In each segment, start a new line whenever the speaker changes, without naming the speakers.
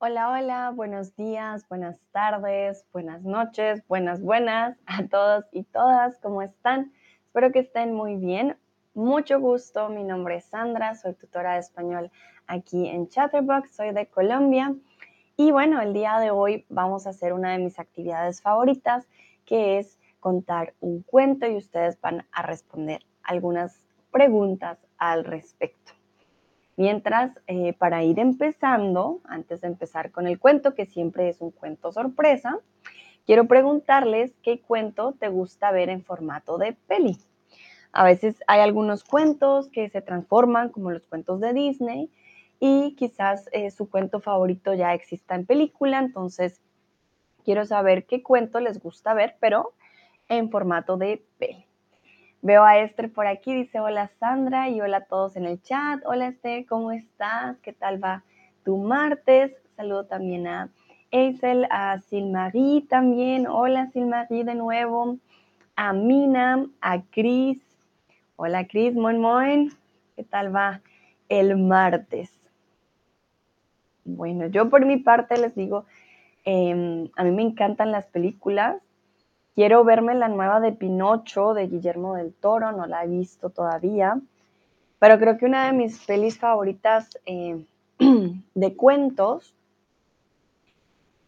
Hola, hola, buenos días, buenas tardes, buenas noches, buenas, buenas a todos y todas, ¿cómo están? Espero que estén muy bien. Mucho gusto, mi nombre es Sandra, soy tutora de español aquí en Chatterbox, soy de Colombia. Y bueno, el día de hoy vamos a hacer una de mis actividades favoritas, que es contar un cuento y ustedes van a responder algunas preguntas al respecto. Mientras, eh, para ir empezando, antes de empezar con el cuento, que siempre es un cuento sorpresa, quiero preguntarles qué cuento te gusta ver en formato de peli. A veces hay algunos cuentos que se transforman como los cuentos de Disney y quizás eh, su cuento favorito ya exista en película, entonces quiero saber qué cuento les gusta ver, pero en formato de peli. Veo a Esther por aquí, dice hola Sandra y hola a todos en el chat. Hola Esther, ¿cómo estás? ¿Qué tal va tu martes? Saludo también a Eisel, a Silmarie también. Hola Silmarie de nuevo. A Mina, a Cris. Hola Cris, moin moin. ¿Qué tal va el martes? Bueno, yo por mi parte les digo, em, a mí me encantan las películas Quiero verme la nueva de Pinocho de Guillermo del Toro, no la he visto todavía, pero creo que una de mis pelis favoritas eh, de cuentos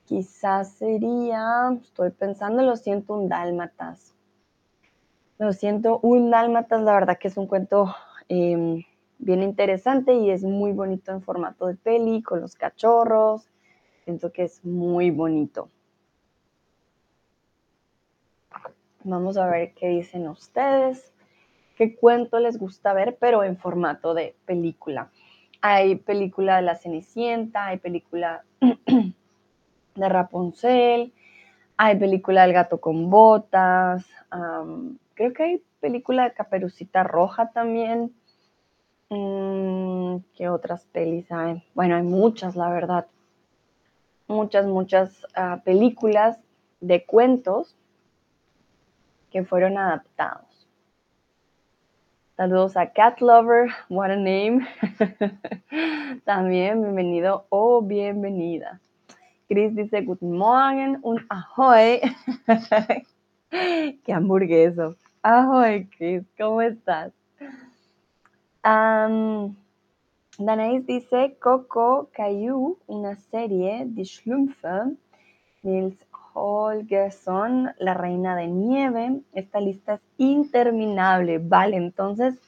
quizás sería, estoy pensando, lo siento, un dálmatas. Lo siento, un dálmatas, la verdad que es un cuento em, bien interesante y es muy bonito en formato de peli, con los cachorros. Siento que es muy bonito. Vamos a ver qué dicen ustedes, qué cuento les gusta ver, pero en formato de película. Hay película de La Cenicienta, hay película de Rapunzel, hay película del gato con botas, creo que hay película de Caperucita Roja también. Mm, ¿Qué otras pelis hay? Bueno, hay muchas, la verdad. Muchas, muchas ah, películas de cuentos que fueron adaptados. Saludos a Cat Lover, what a name. También bienvenido o bienvenida. Chris dice good morning, un ahoy. Qué hamburgueso. Ahoy, Chris, ¿cómo estás? Um, dice Coco Caillou, una serie de Schlumpfe. Nils Holgersson, La Reina de Nieve. Esta lista es interminable. Vale, entonces,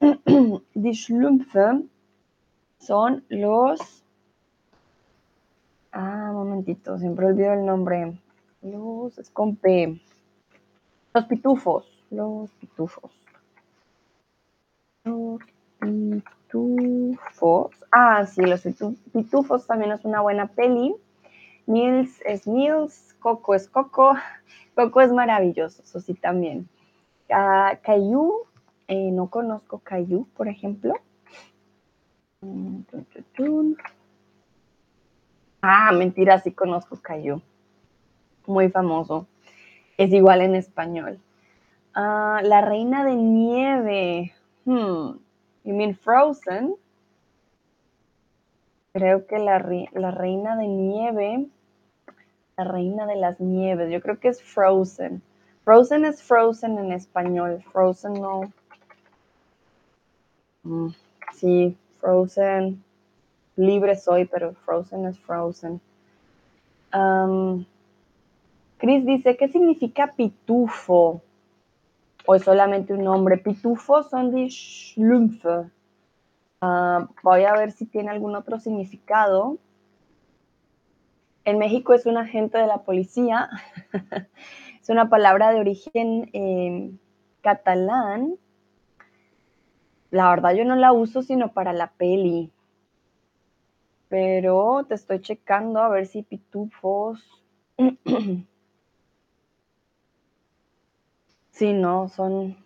Die Schlumpfe son los... Ah, momentito, siempre olvido el nombre. Los, es. Los pitufos. Los pitufos. Los pitufos. Ah, sí, los pitufos también es una buena peli. Nils es Nils, Coco es Coco, Coco es maravilloso, eso sí también. Eh, no conozco Cayu, por ejemplo. Ah, mentira, sí conozco Cayu. Muy famoso. Es igual en español. Ah, la reina de nieve. Hmm. You mean Frozen? Creo que la reina de nieve la reina de las nieves. Yo creo que es Frozen. Frozen es Frozen en español. Frozen no. Mm, sí, Frozen. Libre soy, pero Frozen es Frozen. Chris dice, ¿qué significa pitufo? ¿O es solamente un nombre? Pitufo son de Schlumpfe. Ah, voy a ver si tiene algún otro significado. En México es un agente de la policía. es una palabra de origen eh, catalán. La verdad yo no la uso sino para la peli. Pero te estoy checando a ver si pitufos. sí, no, son,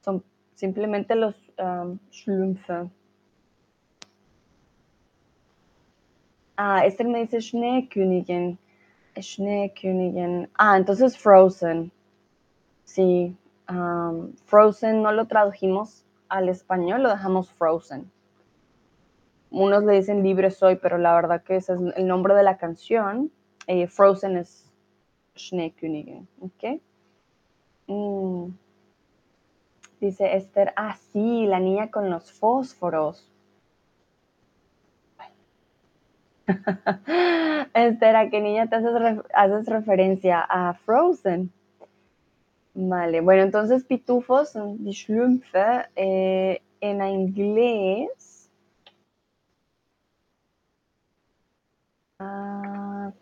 son simplemente los um, Ah, este me dice Schneekönigin. Schneekönigin. Ah, entonces Frozen. Sí. Frozen no lo tradujimos al español, lo dejamos Frozen. unos le dicen Libre Soy, pero la verdad que ese es el nombre de la canción. Eh, Frozen es Schneekönigin, ¿ok? Mm. Dice Esther, ah, sí, la niña con los fósforos. Esther, ¿a qué niña te haces, referencia? A Frozen. Vale, bueno, entonces pitufos, die Schlümpfe, eh, en inglés. Ah,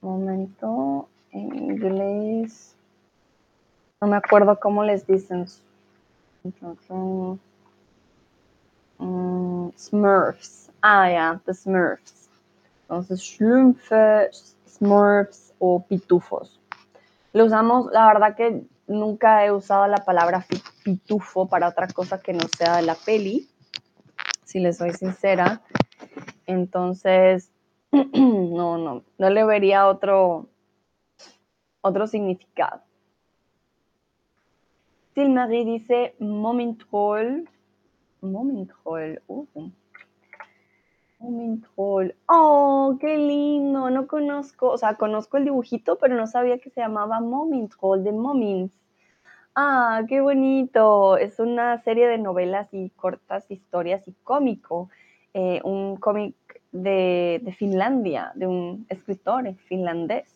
momento, en inglés. No me acuerdo cómo les dicen. Mm, Smurfs. Ah, ya, the Smurfs. Entonces, Schlümpfe, Smurfs o pitufos. Lo usamos, la verdad que nunca he usado la palabra pitufo para otra cosa que no sea de la peli, si les soy sincera. Entonces, no, no, no le vería otro, otro significado. Silmarie dice Momintroll. Momintroll. Uh. Momintroll. Oh, qué lindo. No conozco, o sea, conozco el dibujito, pero no sabía que se llamaba Momintroll de Momins. Ah, qué bonito. Es una serie de novelas y cortas historias y cómico. Eh, un cómic de, Finlandia, de un escritor finlandés.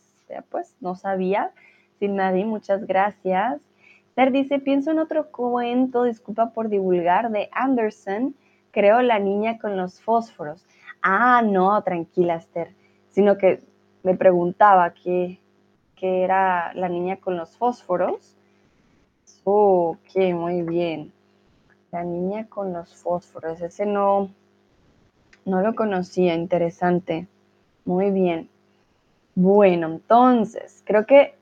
Pues no sabía. Silmarie, muchas gracias. Esther dice, pienso en otro cuento, disculpa por divulgar, de Anderson, creo La niña con los fósforos. Ah, no, tranquila Esther, sino que me preguntaba qué, qué era La niña con los fósforos. Oh, ok, muy bien. La niña con los fósforos, ese no, no lo conocía, interesante. Muy bien. Bueno, entonces, creo que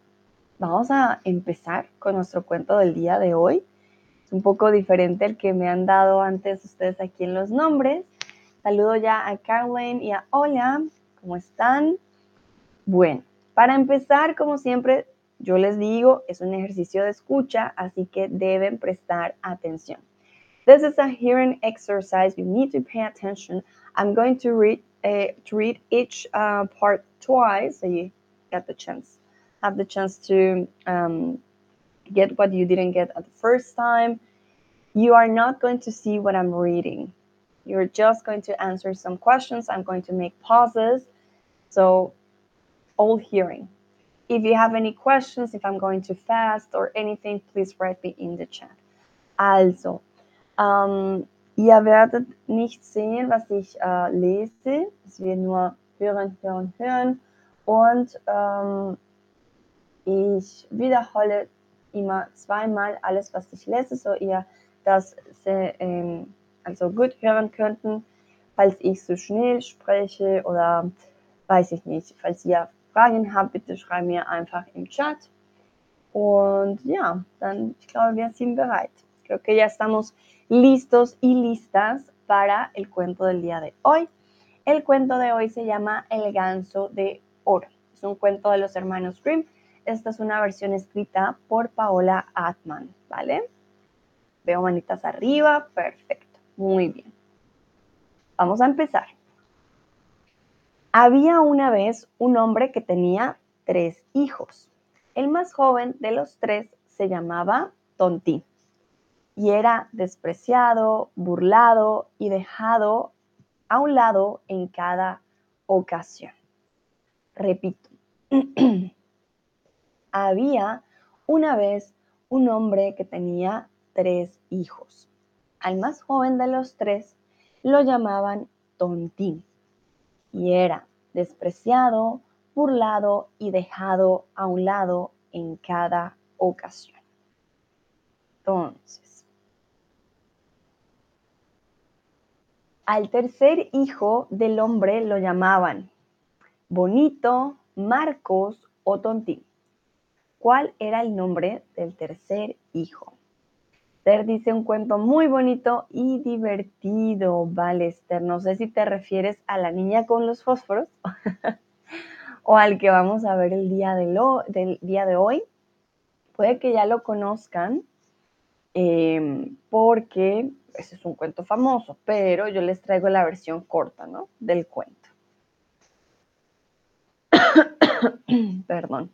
vamos a empezar con nuestro cuento del día de hoy. Es un poco diferente el que me han dado antes ustedes aquí en los nombres. Saludo ya a Caroline y a Hola, ¿cómo están? Bueno, para empezar, como siempre, yo les digo, es un ejercicio de escucha, así que deben prestar atención. This is a hearing exercise. You need to pay attention. I'm going to read, uh, read each uh, part twice, so you get the chance have the chance to um, get what you didn't get at the first time. You are not going to see what I'm reading. You're just going to answer some questions. I'm going to make pauses. So, all hearing. If you have any questions, if I'm going too fast or anything, please write me in the chat. Also, ähm, ihr werdet nicht sehen, was ich äh, lese. Es wird nur hören, hören, hören. Und ähm, Ich wiederhole immer zweimal alles, was ich lese, so ihr das ähm, also gut hören könnten. Falls ich so schnell spreche oder weiß ich nicht, falls ihr Fragen habt, bitte schreibt mir einfach im Chat. Und ja, dann ich glaube, wir sind bereit. Creo que ya estamos listos y listas para el cuento del día de hoy. El cuento de hoy se llama El ganso de oro. Es un cuento de los hermanos Grimm esta es una versión escrita por Paola Atman, ¿vale? Veo manitas arriba, perfecto, muy bien. Vamos a empezar. Había una vez un hombre que tenía tres hijos. El más joven de los tres se llamaba Tontín y era despreciado, burlado y dejado a un lado en cada ocasión. Repito, Había una vez un hombre que tenía tres hijos. Al más joven de los tres lo llamaban Tontín y era despreciado, burlado y dejado a un lado en cada ocasión. Entonces, al tercer hijo del hombre lo llamaban Bonito, Marcos o Tontín. ¿Cuál era el nombre del tercer hijo? Esther dice un cuento muy bonito y divertido. Vale, Esther, no sé si te refieres a la niña con los fósforos o al que vamos a ver el día de, del día de hoy. Puede que ya lo conozcan em, porque ese es un cuento famoso, pero yo les traigo la versión corta, ¿no? Del cuento. Perdón.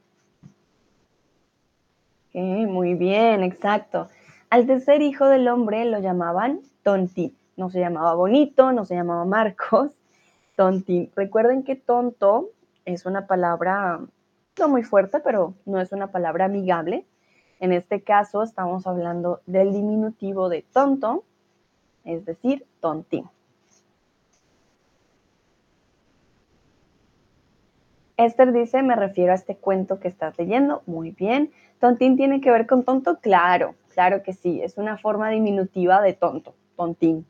muy bien, exacto. Al tercer hijo del hombre lo llamaban Tontín. No se llamaba Bonito, no se llamaba Marcos, Tontín. Recuerden que tonto es una palabra no muy fuerte, pero no es una palabra amigable. En este caso estamos hablando del diminutivo de tonto, es decir, tontín. Esther dice, me refiero a este cuento que estás leyendo. Muy bien. ¿Tontín tiene que ver con tonto? Claro, claro que sí. Es una forma diminutiva de tonto, tontín.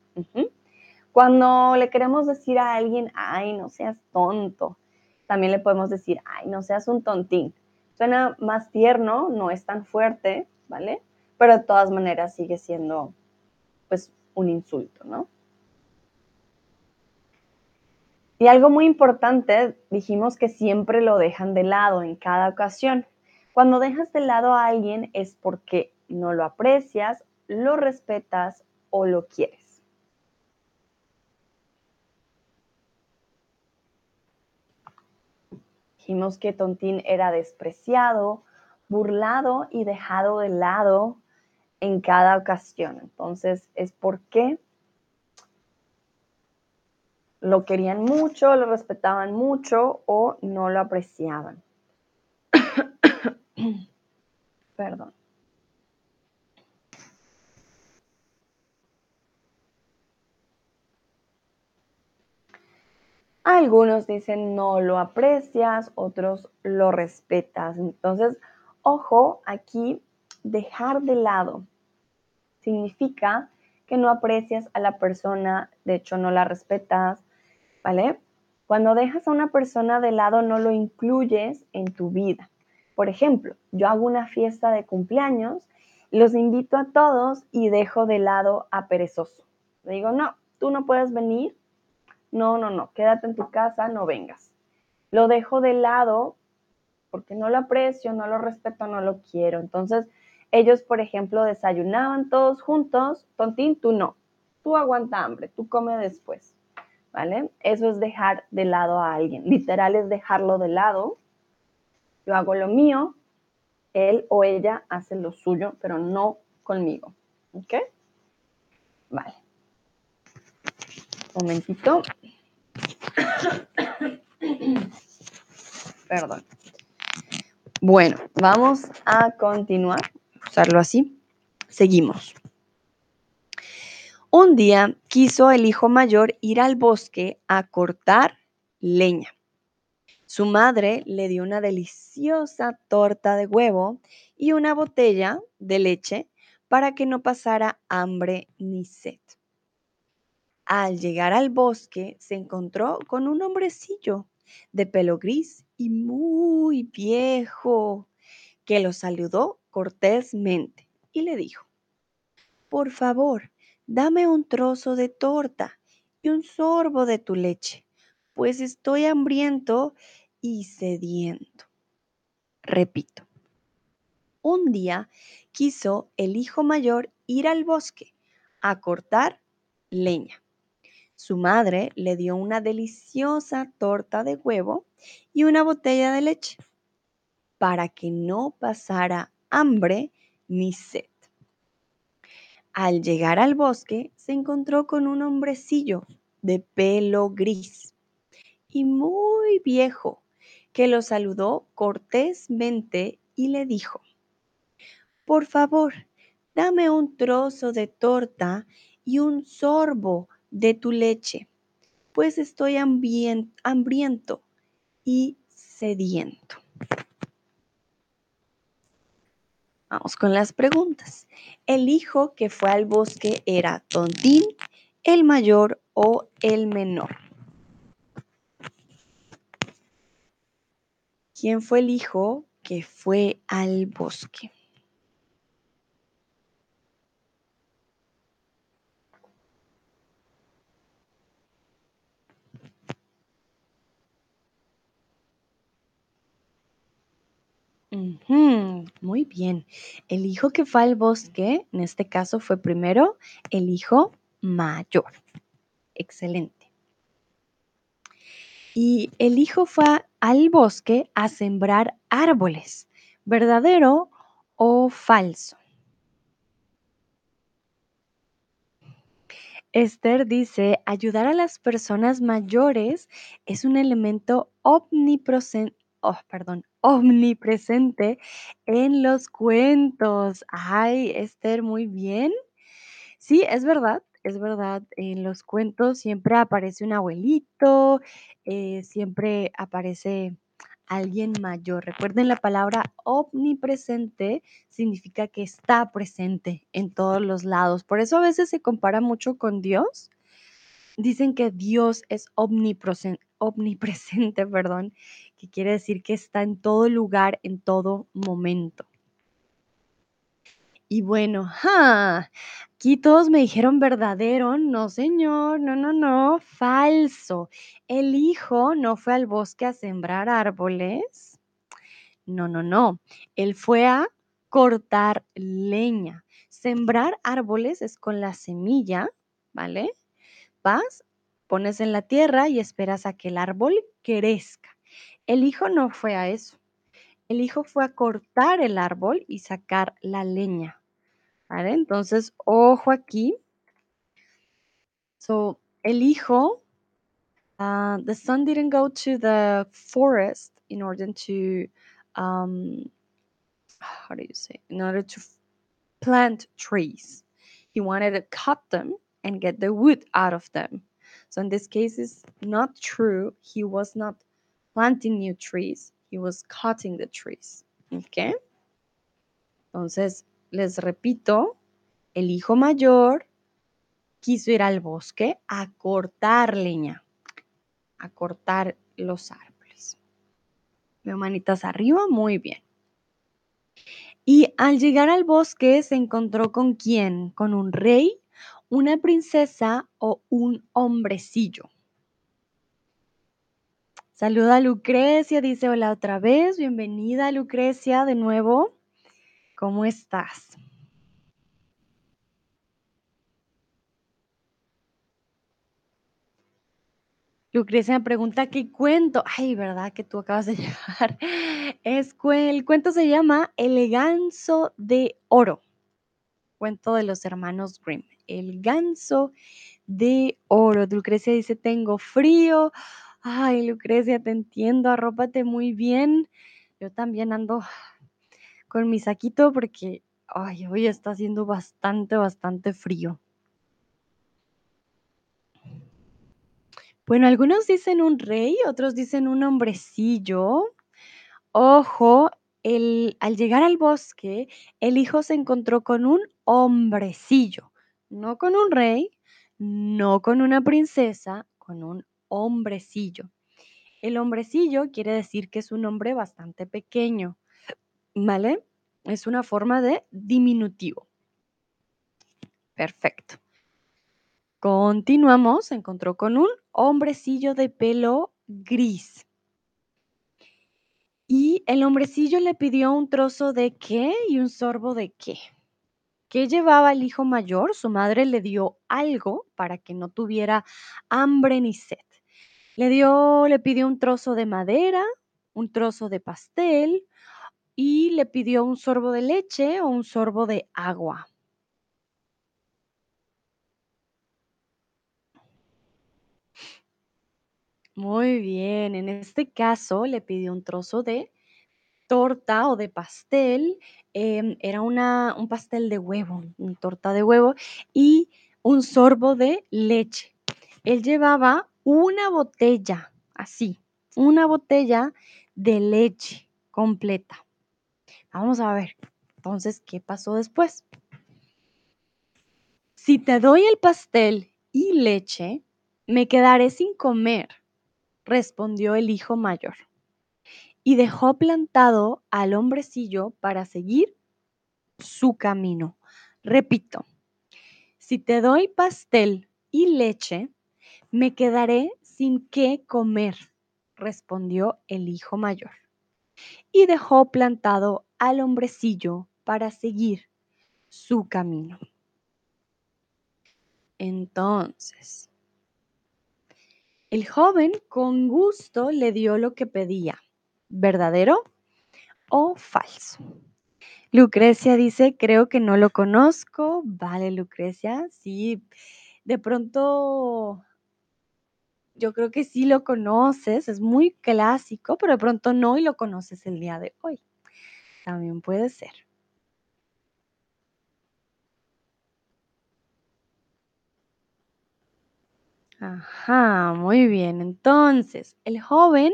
Cuando le queremos decir a alguien, ay, no seas tonto, también le podemos decir, ay, no seas un tontín. Suena más tierno, no es tan fuerte, ¿vale? Pero de todas maneras sigue siendo, pues, un insulto, ¿no? Y algo muy importante, dijimos que siempre lo dejan de lado en cada ocasión. Cuando dejas de lado a alguien es porque no lo aprecias, lo respetas o lo quieres. Dijimos que Tontín era despreciado, burlado y dejado de lado en cada ocasión. Entonces es porque lo querían mucho, lo respetaban mucho o no lo apreciaban. Perdón. Algunos dicen no lo aprecias, otros lo respetas. Entonces, ojo, aquí dejar de lado significa que no aprecias a la persona, de hecho no la respetas, Cuando dejas a una persona de lado no lo incluyes en tu vida. Por ejemplo, yo hago una fiesta de cumpleaños, los invito a todos y dejo de lado a perezoso. Le digo, no, tú no puedes venir, no, no, no, quédate en tu casa, no vengas. Lo dejo de lado porque no lo aprecio, no lo respeto, no lo quiero. Entonces, ellos, por ejemplo, desayunaban todos juntos, tontín, tú no, tú aguanta hambre, tú come después. ¿Vale? Eso es dejar de lado a alguien. Literal es dejarlo de lado. Yo hago lo mío, él o ella hace lo suyo, pero no conmigo. ¿Ok? Vale. Un momentito. Perdón. Bueno, vamos a continuar, usarlo así. Seguimos. Un día quiso el hijo mayor ir al bosque a cortar leña. Su madre le dio una deliciosa torta de huevo y una botella de leche para que no pasara hambre ni sed. Al llegar al bosque se encontró con un hombrecillo de pelo gris y muy viejo que lo saludó cortésmente y le dijo, por favor, dame un trozo de torta y un sorbo de tu leche, pues estoy hambriento y sediento. Repito, un día quiso el hijo mayor ir al bosque a cortar leña. Su madre le dio una deliciosa torta de huevo y una botella de leche para que no pasara hambre ni sed. Al llegar al bosque, se encontró con un hombrecillo de pelo gris y muy viejo, que lo saludó cortésmente y le dijo, por favor, dame un trozo de torta y un sorbo de tu leche, pues estoy hambriento y sediento. Vamos con las preguntas. ¿El hijo que fue al bosque era Tontín, el mayor o el menor? ¿Quién fue el hijo que fue al bosque? Muy bien. El hijo que fue al bosque, en este caso fue primero el hijo mayor. Excelente. Y el hijo fue al bosque a sembrar árboles. ¿Verdadero o falso? Esther dice, ayudar a las personas mayores es un elemento omnipresente, oh, perdón, omnipresente en los cuentos. Ay, Esther, muy bien. Sí, es verdad, es verdad. En los cuentos siempre aparece un abuelito, eh, siempre aparece alguien mayor. Recuerden la palabra omnipresente significa que está presente en todos los lados. Por eso a veces se compara mucho con Dios. Dicen que Dios es omnipresente, omnipresente, perdón, que quiere decir que está en todo lugar, en todo momento. Y bueno, aquí todos me dijeron verdadero. No, señor, no, no, no, falso. El hijo no fue al bosque a sembrar árboles. No, no, no. Él fue a cortar leña. Sembrar árboles es con la semilla, ¿vale? Vas, pones en la tierra y esperas a que el árbol crezca. El hijo no fue a eso. El hijo fue a cortar el árbol y sacar la leña. Entonces, ojo aquí. So, el hijo, uh, the son didn't go to the forest in order to, um, how do you say, in order to plant trees. He wanted to cut them and get the wood out of them. So in this case, it's not true. He was not planting new trees. He was cutting the trees. Okay. Entonces, les repito, el hijo mayor quiso ir al bosque a cortar leña, a cortar los árboles. Veo manitas arriba, muy bien. Y al llegar al bosque se encontró con quién? Con un rey, una princesa o un hombrecillo. Saluda a Lucrecia, dice hola otra vez, bienvenida Lucrecia de nuevo. ¿Cómo estás? Lucrecia me pregunta qué cuento. Ay, ¿verdad? Que tú acabas de llegar. Es, el cuento se llama El ganso de oro. Cuento de los hermanos Grimm. El ganso de oro. Lucrecia dice, tengo frío. Ay, Lucrecia, te entiendo, arrópate muy bien. Yo también ando con mi saquito porque ay, hoy está haciendo bastante, bastante frío. Bueno, algunos dicen un rey, otros dicen un hombrecillo. Ojo, el, al llegar al bosque, el hijo se encontró con un hombrecillo, no con un rey, no con una princesa, con un hombrecillo. El hombrecillo quiere decir que es un hombre bastante pequeño, ¿vale? Es una forma de diminutivo. Perfecto. Continuamos, encontró con un hombrecillo de pelo gris. Y el hombrecillo le pidió un trozo de qué y un sorbo de qué. ¿Qué llevaba el hijo mayor? Su madre le dio algo para que no tuviera hambre ni sed. Le dio, le pidió un trozo de madera, un trozo de pastel y le pidió un sorbo de leche o un sorbo de agua. Muy bien, en este caso le pidió un trozo de torta o de pastel, em, era una, un pastel de huevo, una torta de huevo y un sorbo de leche. Él llevaba una botella, así, una botella de leche completa. Vamos a ver, entonces, ¿qué pasó después? Si te doy el pastel y leche, me quedaré sin comer respondió el hijo mayor, y dejó plantado al hombrecillo para seguir su camino. Repito, si te doy pastel y leche, me quedaré sin qué comer, respondió el hijo mayor, y dejó plantado al hombrecillo para seguir su camino. Entonces, el joven con gusto le dio lo que pedía. ¿Verdadero o falso? Lucrecia dice, creo que no lo conozco. Vale, Lucrecia, sí. De pronto, yo creo que sí lo conoces, es muy clásico, pero de pronto no y lo conoces el día de hoy. También puede ser. Ajá, muy bien. Entonces, el joven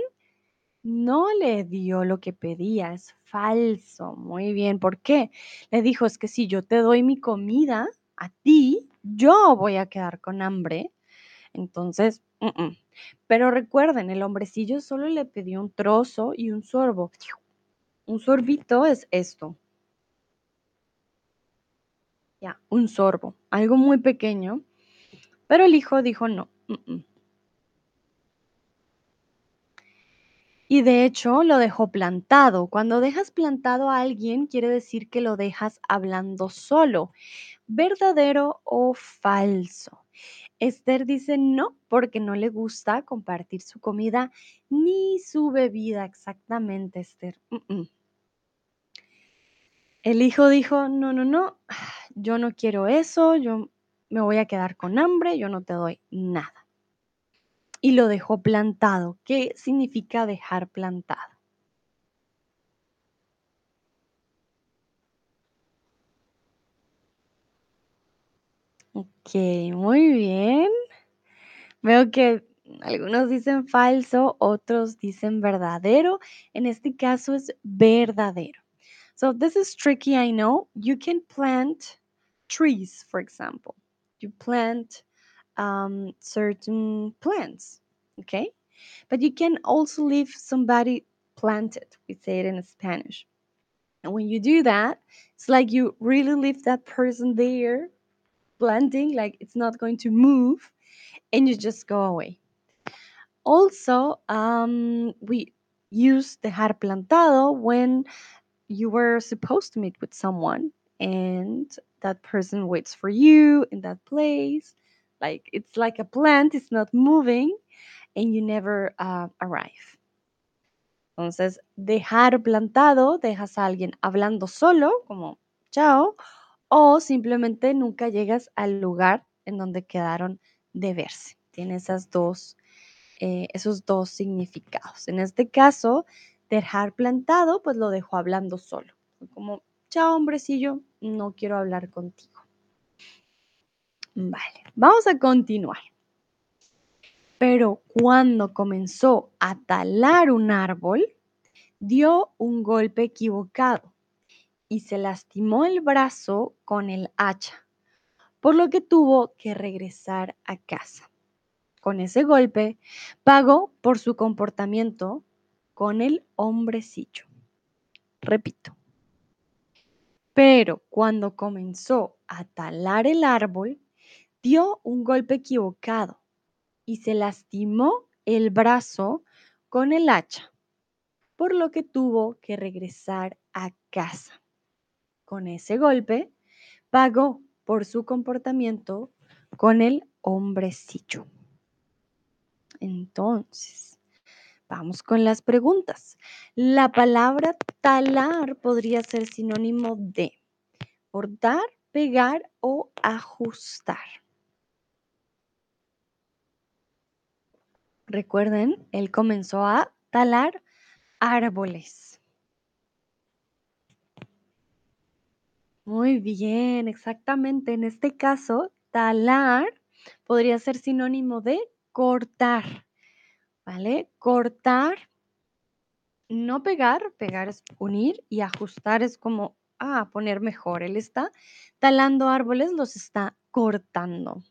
no le dio lo que pedía, es falso. Muy bien, ¿por qué? Le dijo, es que si yo te doy mi comida a ti, yo voy a quedar con hambre. Entonces, mm, pero recuerden, el hombrecillo solo le pidió un trozo y un sorbo. Un sorbito es esto. Ya, un sorbo, algo muy pequeño. Pero el hijo dijo no. mm, mm. Y de hecho lo dejó plantado. Cuando dejas plantado a alguien, quiere decir que lo dejas hablando solo. ¿Verdadero o falso? Esther dice no, porque no le gusta compartir su comida ni su bebida. Exactamente, Esther. El hijo dijo, no, no, no, yo no quiero eso, yo me voy a quedar con hambre, yo no te doy nada y lo dejó plantado. ¿Qué significa dejar plantado? Ok, muy bien. Veo que algunos dicen falso, otros dicen verdadero. En este caso es verdadero. So this is tricky, I know. You can plant trees, for example. You plant um, certain plants, okay? But you can also leave somebody planted. We say it in Spanish. And when you do that, it's like you really leave that person there planting, like it's not going to move, and you just go away. Also, um, we use dejar plantado when you were supposed to meet with someone and that person waits for you in that place. Like it's like a plant, it's not moving and you never uh, arrive. Entonces, dejar plantado, dejas a alguien hablando solo, como chao, o simplemente nunca llegas al lugar en donde quedaron de verse. Tiene esas dos, eh, esos dos significados. En este caso, dejar plantado, pues lo dejó hablando solo. Como, chao, hombrecillo, no quiero hablar contigo. Vale, vamos a continuar. Pero cuando comenzó a talar un árbol, dio un golpe equivocado y se lastimó el brazo con el hacha, por lo que tuvo que regresar a casa. Con ese golpe, pagó por su comportamiento con el hombrecillo. Repito. Pero cuando comenzó a talar el árbol, dio un golpe equivocado y se lastimó el brazo con el hacha, por lo que tuvo que regresar a casa. Con ese golpe, pagó por su comportamiento con el hombrecillo. Entonces, vamos con las preguntas. La palabra talar podría ser sinónimo de cortar, pegar o ajustar. Recuerden, él comenzó a talar árboles. Muy bien, exactamente. En este caso, talar podría ser sinónimo de cortar, ¿vale? Cortar, no pegar, pegar es unir y ajustar es como, ah, poner mejor. Él está talando árboles, los está cortando.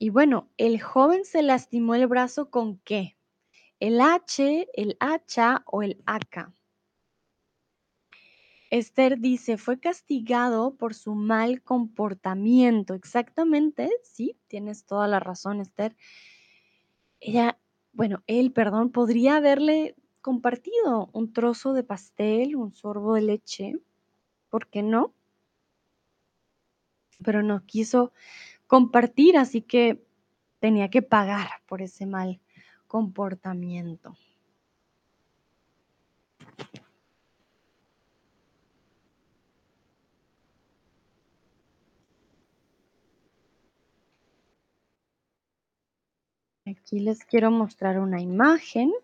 Y bueno, el joven se lastimó el brazo con qué? El H, el hacha o el AK. Esther dice, fue castigado por su mal comportamiento. Exactamente, sí, tienes toda la razón, Esther. Ella, bueno, él, perdón, podría haberle compartido un trozo de pastel, un sorbo de leche. ¿Por qué no? pero no quiso compartir, así que tenía que pagar por ese mal comportamiento. Aquí les quiero mostrar una imagen.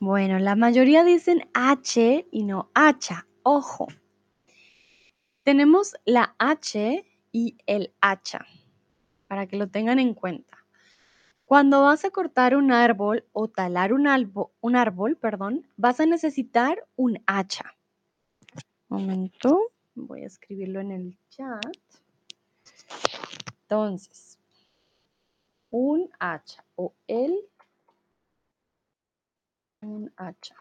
Bueno, la mayoría dicen H y no hacha. Ojo. Tenemos la H y el hacha, para que lo tengan en cuenta. Cuando vas a cortar un árbol o talar un, un árbol, perdón, vas a necesitar un hacha. Momento, voy a escribirlo en el chat. Entonces, un hacha o el un hacha.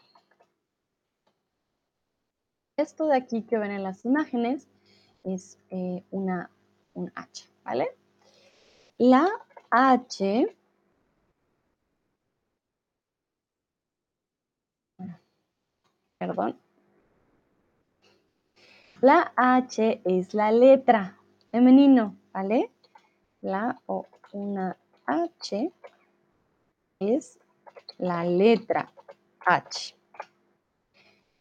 Esto de aquí que ven en las imágenes es eh, una, un hacha, ¿vale? La H perdón. La H es la letra femenino, ¿vale? La o una H es la letra H.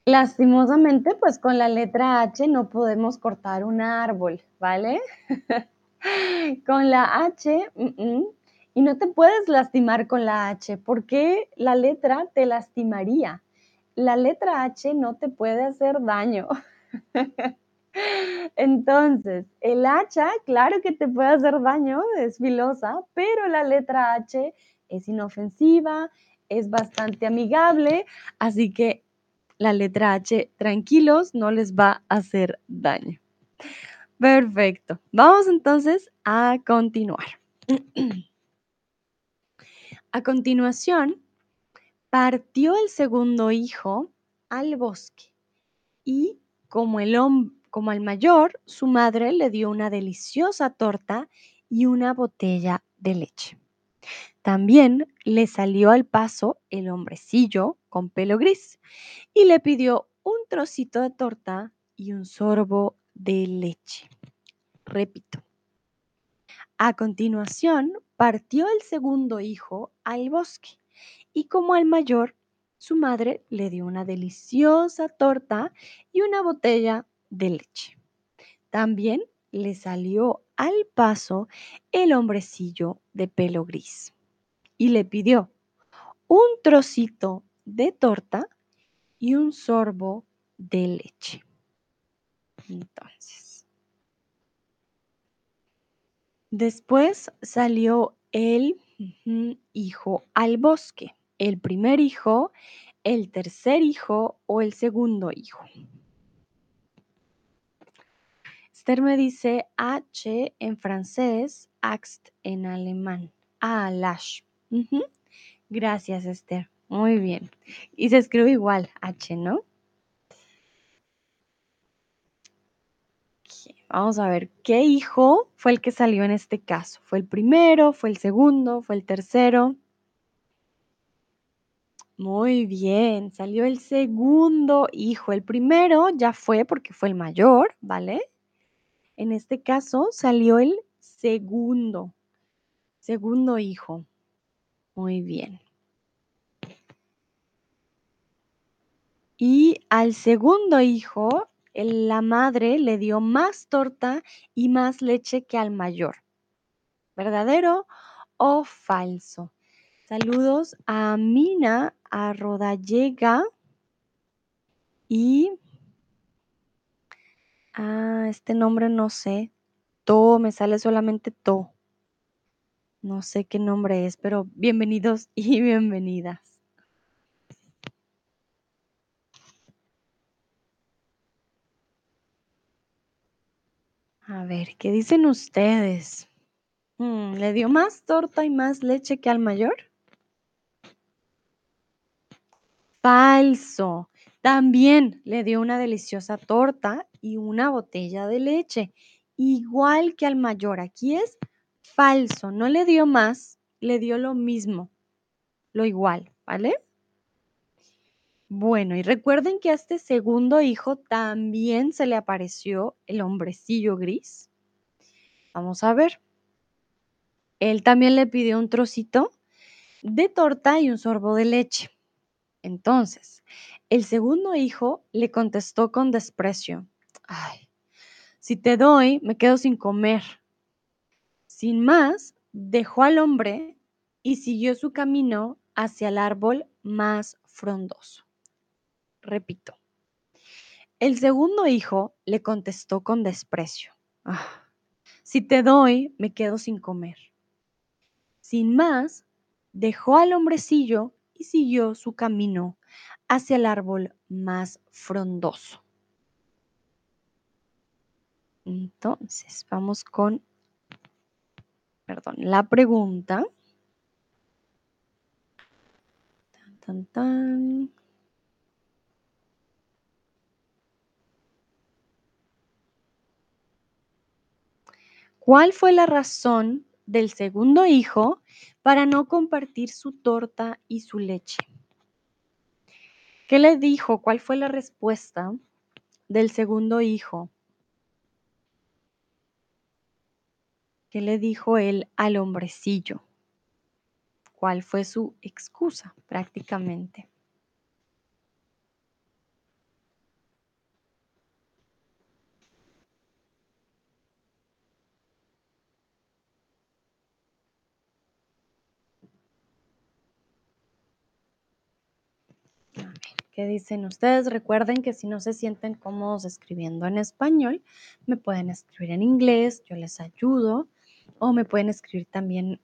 Lastimosamente, pues con la letra H no podemos cortar un árbol, ¿vale? con la H, y no te puedes lastimar con la H, porque la letra te lastimaría. La letra H no te puede hacer daño. Entonces, el hacha, claro que te puede hacer daño, es filosa, pero la letra H es inofensiva, es bastante amigable, así que la letra H, tranquilos, no les va a hacer daño. Perfecto. Vamos entonces a continuar. a continuación, partió el segundo hijo al bosque y como, el como al mayor, su madre le dio una deliciosa torta y una botella de leche. También le salió al paso el hombrecillo con pelo gris y le pidió un trocito de torta y un sorbo de leche. Repito. A continuación, partió el segundo hijo al bosque y como al mayor, su madre le dio una deliciosa torta y una botella de leche. También le salió al paso el hombrecillo de pelo gris y le pidió un trocito de torta y un sorbo de leche. Entonces, después salió el hijo al bosque, el primer hijo, el tercer hijo o el segundo hijo. Esther me dice H en francés, Axt en alemán. Ah, Lash. Gracias, Esther. Muy bien. Y se escribe igual, H, ¿no? Vamos a ver, ¿qué hijo fue el que salió en este caso? ¿Fue el primero? ¿Fue el segundo? ¿Fue el tercero? Muy bien, salió el segundo hijo. El primero ya fue porque fue el mayor, ¿vale? En este caso salió el segundo, segundo hijo. Muy bien. Y al segundo hijo, la madre le dio más torta y más leche que al mayor. ¿Verdadero o falso? Saludos a Mina, a Rodallega y a este nombre no sé. To, me sale solamente To. No sé qué nombre es, pero bienvenidos y bienvenidas. A ver, ¿qué dicen ustedes? Mm, ¿Le dio más torta y más leche que al mayor? Falso. También le dio una deliciosa torta y una botella de leche, igual que al mayor. Aquí es falso. No le dio más, le dio lo mismo. lo igual, ¿vale? Bueno, y recuerden que a este segundo hijo también se le apareció el hombrecillo gris. Vamos a ver. Él también le pidió un trocito de torta y un sorbo de leche. Entonces, el segundo hijo le contestó con desprecio. Ay, si te doy, me quedo sin comer. Sin más, dejó al hombre y siguió su camino hacia el árbol más frondoso. Repito. El segundo hijo le contestó con desprecio. Ah, si te doy, me quedo sin comer. Sin más, dejó al hombrecillo y siguió su camino hacia el árbol más frondoso. Entonces, vamos con, perdón, la pregunta. Tan, tan, tan. ¿Cuál fue la razón del segundo hijo para no compartir su torta y su leche? ¿Qué le dijo? ¿Cuál fue la respuesta del segundo hijo? ¿Qué le dijo él al hombrecillo? ¿Cuál fue su excusa prácticamente? ¿Qué dicen ustedes? Recuerden que si no se sienten cómodos escribiendo en español, me pueden escribir en inglés, yo les ayudo, o me pueden escribir también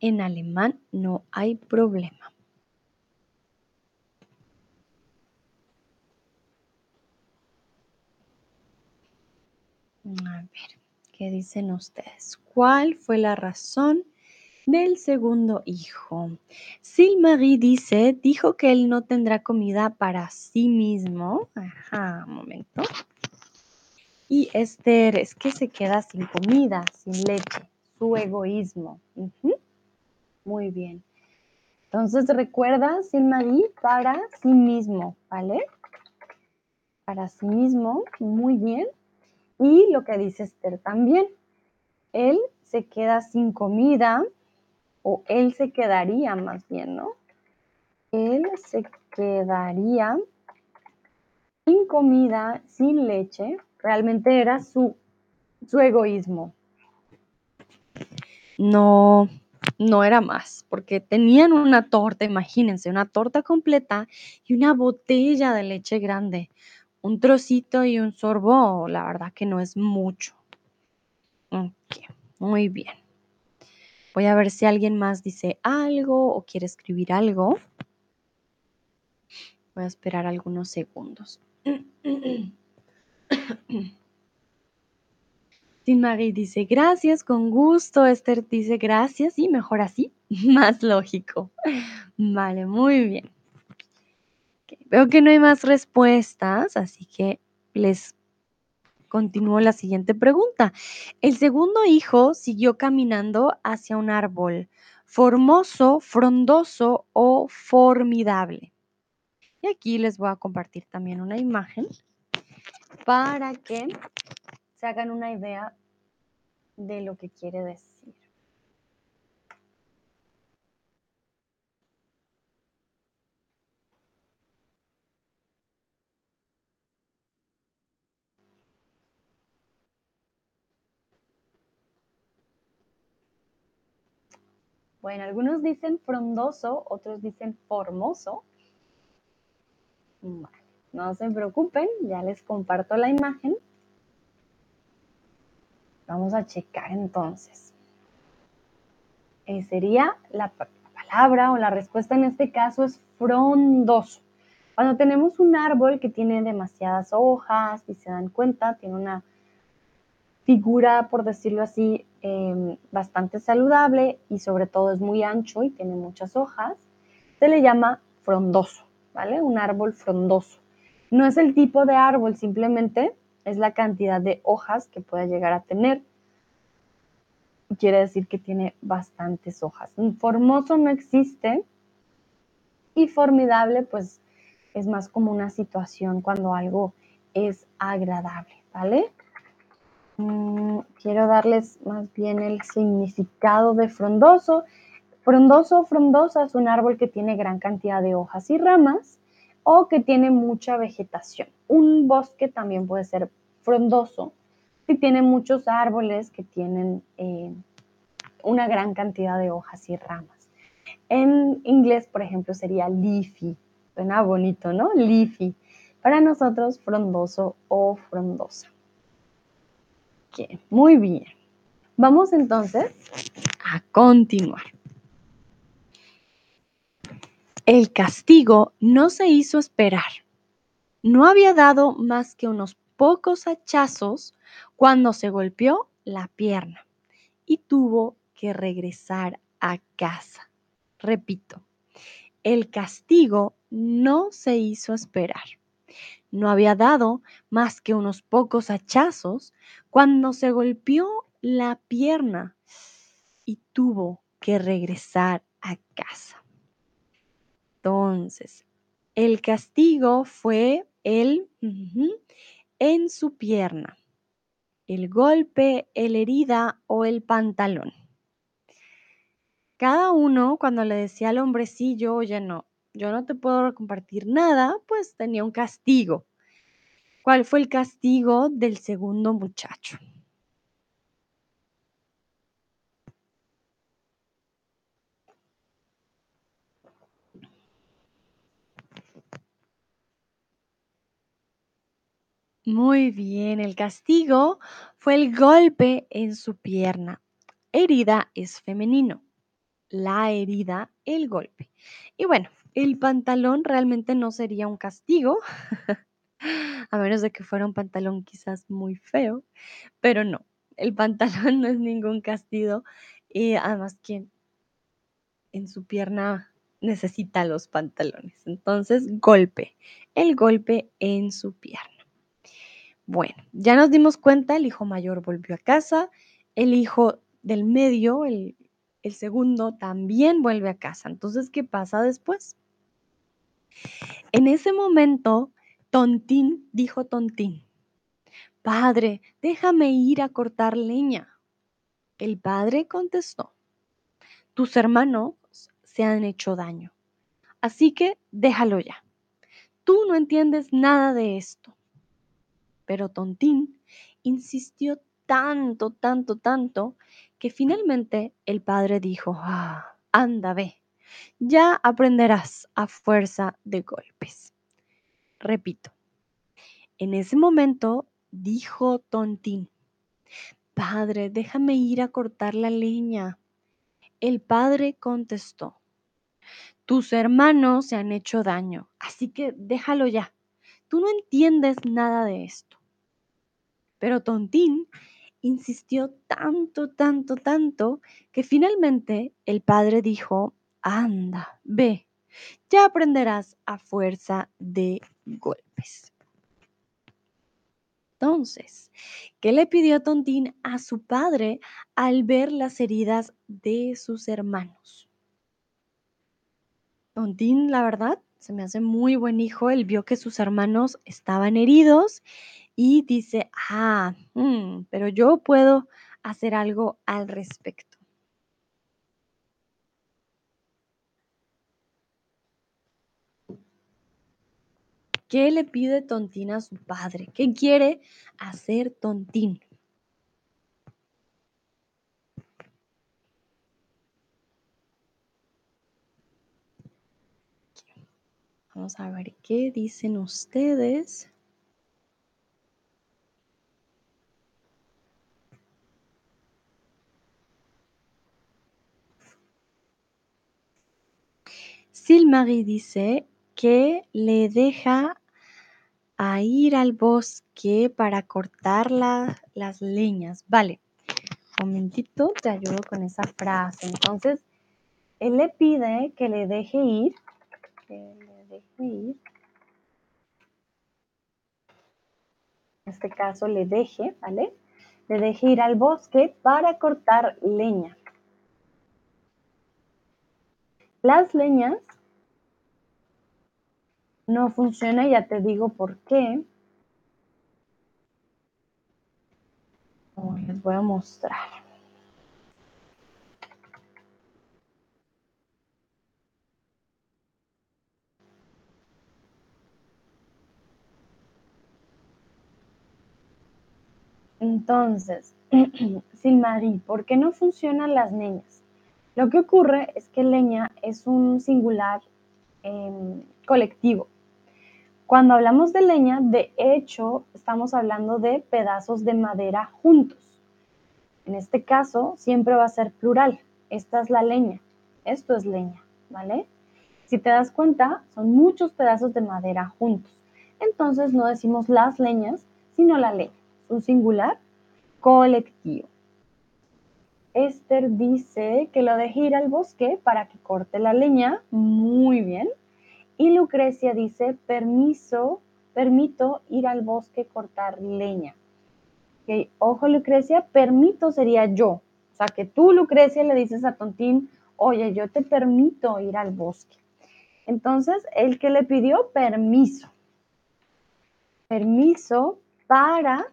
en alemán, no hay problema. A ver, ¿qué dicen ustedes? ¿Cuál fue la razón del segundo hijo. Silmarie dice, dijo que él no tendrá comida para sí mismo. Ajá, un momento. Y Esther es que se queda sin comida, sin leche, su egoísmo. Muy bien. Entonces recuerda, Silmarie, para sí mismo, ¿vale? Para sí mismo, muy bien. Y lo que dice Esther también, él se queda sin comida o él se quedaría más bien, ¿no? Él se quedaría sin comida, sin leche, realmente era su, su egoísmo. No, no era más, porque tenían una torta, imagínense, una torta completa y una botella de leche grande. Un trocito y un sorbo, la verdad que no es mucho. Ok, muy bien. Voy a ver si alguien más dice algo o quiere escribir algo. Voy a esperar algunos segundos. Marie dice gracias, con gusto. Esther dice gracias y mejor así, más lógico. Vale, muy bien. Veo que no hay más respuestas, así que les Continúo la siguiente pregunta. El segundo hijo siguió caminando hacia un árbol, formoso, frondoso o formidable. Y aquí les voy a compartir también una imagen para que se hagan una idea de lo que quiere decir. Bueno, algunos dicen frondoso, otros dicen formoso. no se preocupen, ya les comparto la imagen. Vamos a checar entonces. Eh, sería la palabra o la respuesta en este caso es frondoso. Cuando tenemos un árbol que tiene demasiadas hojas, y se dan cuenta, tiene una figura, por decirlo así, em, bastante saludable y sobre todo es muy ancho y tiene muchas hojas, se le llama frondoso, ¿vale? Un árbol frondoso. No es el tipo de árbol, simplemente es la cantidad de hojas que puede llegar a tener. Quiere decir que tiene bastantes hojas. Formoso no existe, Y formidable, pues es más como una situación cuando algo es agradable, ¿vale? Mm, quiero darles más bien el significado de frondoso. Frondoso o frondosa es un árbol que tiene gran cantidad de hojas y ramas o que tiene mucha vegetación. Un bosque también puede ser frondoso si tiene muchos árboles que tienen eh, una gran cantidad de hojas y ramas. En inglés, por ejemplo, sería leafy. Suena bonito, ¿no? Leafy. Para nosotros, frondoso o frondosa. Muy bien. Vamos entonces a continuar. El castigo no se hizo esperar. No había dado más que unos pocos hachazos cuando se golpeó la pierna y tuvo que regresar a casa. Repito, el castigo no se hizo esperar. No había dado más que unos pocos hachazos cuando se golpeó la pierna y tuvo que regresar a casa. Entonces, el castigo fue el en su pierna, el golpe, el herida o el pantalón. Cada uno cuando le decía al hombrecillo, oye, no, yo no te puedo compartir nada, pues tenía un castigo. ¿Cuál fue el castigo del segundo muchacho? Muy bien, el castigo fue el golpe en su pierna. Herida es femenino. La herida, el golpe. Y bueno, el pantalón realmente no sería un castigo, a menos de que fuera un pantalón quizás muy feo, pero no, el pantalón no es ningún castigo. Y además, quien en su pierna necesita los pantalones. Entonces, golpe, el golpe en su pierna. Bueno, ya nos dimos cuenta, el hijo mayor volvió a casa, el hijo del medio, el, segundo, también vuelve a casa. Entonces, ¿qué pasa después? En ese momento, Tontín dijo Tontín, Padre, déjame ir a cortar leña. El padre contestó, tus hermanos se han hecho daño, así que déjalo ya. Tú no entiendes nada de esto. Pero Tontín insistió tanto, tanto, tanto, que finalmente el padre dijo, ah, anda, ve, ya aprenderás a fuerza de golpes. Repito, en ese momento dijo Tontín, Padre, déjame ir a cortar la leña. El padre contestó, tus hermanos se han hecho daño, así que déjalo ya. Tú no entiendes nada de esto. Pero Tontín insistió tanto, tanto, tanto, que finalmente el padre dijo, anda, ve, ya aprenderás a fuerza de golpes. Entonces, ¿qué le pidió Tontín a su padre al ver las heridas de sus hermanos? Tontín, la verdad, se me hace muy buen hijo. Él vio que sus hermanos estaban heridos y dice, ah, mm, pero yo puedo hacer algo al respecto. ¿Qué le pide Tontín a su padre? ¿Qué quiere hacer Tontín? Vamos a ver qué dicen ustedes. Silmarie dice que le deja a ir al bosque para cortar las leñas. Vale, un momentito, te ayudo con esa frase. Entonces, él le pide que le deje ir, que le deje ir. En este caso, le deje, ¿vale? Le deje ir al bosque para cortar leña. Las leñas no funciona, ya te digo por qué. les voy a mostrar. Entonces, Silmarí, ¿por qué no funcionan las leñas? Lo que ocurre es que leña es un singular em, colectivo. Cuando hablamos de leña, de hecho, estamos hablando de pedazos de madera juntos. En este caso, siempre va a ser plural. Esta es la leña. Esto es leña, ¿vale? Si te das cuenta, son muchos pedazos de madera juntos. Entonces no decimos las leñas, sino la leña. Un singular colectivo. Esther dice que lo deje ir al bosque para que corte la leña. Muy bien. Y Lucrecia dice, permiso, permito ir al bosque cortar leña. Ojo, Lucrecia, permito sería yo. O sea, que tú, Lucrecia, le dices a Tontín, oye, yo te permito ir al bosque. Entonces, el que le pidió permiso. Permiso para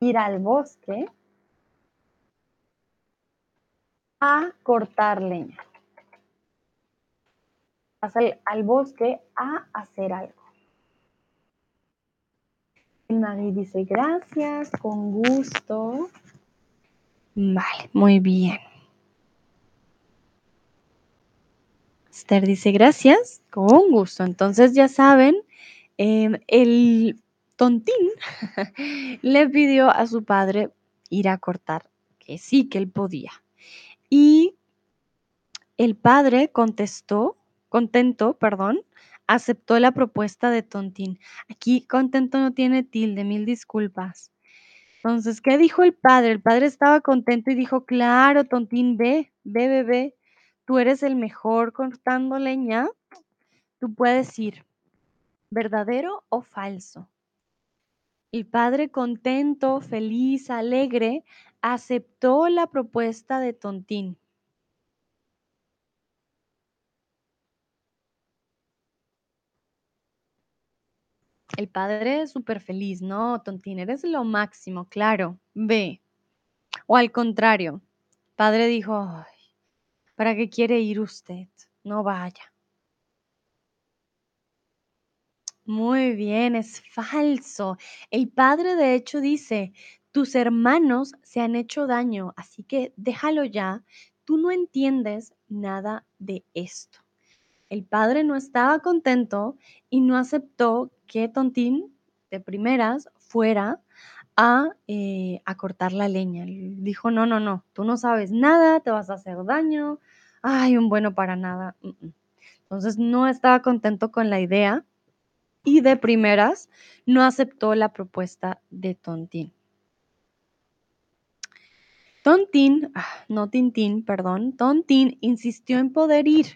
ir al bosque a cortar leña. Vas al, bosque a hacer algo. El dice gracias, con gusto. Vale, muy bien. Esther dice gracias, con gusto. Entonces ya saben, em, el tontín le pidió a su padre ir a cortar, que sí, que él podía. Y el padre contestó, contento, perdón, aceptó la propuesta de Tontín. Aquí contento no tiene tilde, mil disculpas. Entonces, ¿qué dijo el padre? El padre estaba contento y dijo, claro, Tontín, ve, ve, ve, tú eres el mejor cortando leña, tú puedes ir, verdadero o falso. El padre contento, feliz, alegre, aceptó la propuesta de Tontín. El padre súper feliz, no, Tontín, eres lo máximo, claro, ve. O al contrario, padre dijo, ¿para qué quiere ir usted? No vaya. Muy bien, es falso. El padre de hecho dice, tus hermanos se han hecho daño, así que déjalo ya, tú no entiendes nada de esto. El padre no estaba contento y no aceptó que Tontín de primeras fuera a, eh, a cortar la leña. Dijo, no, no, no, tú no sabes nada, te vas a hacer daño, ay, un bueno para nada. Entonces no estaba contento con la idea y de primeras no aceptó la propuesta de Tontín. Tontín, ah, no Tintín, perdón, Tontín insistió en poder ir.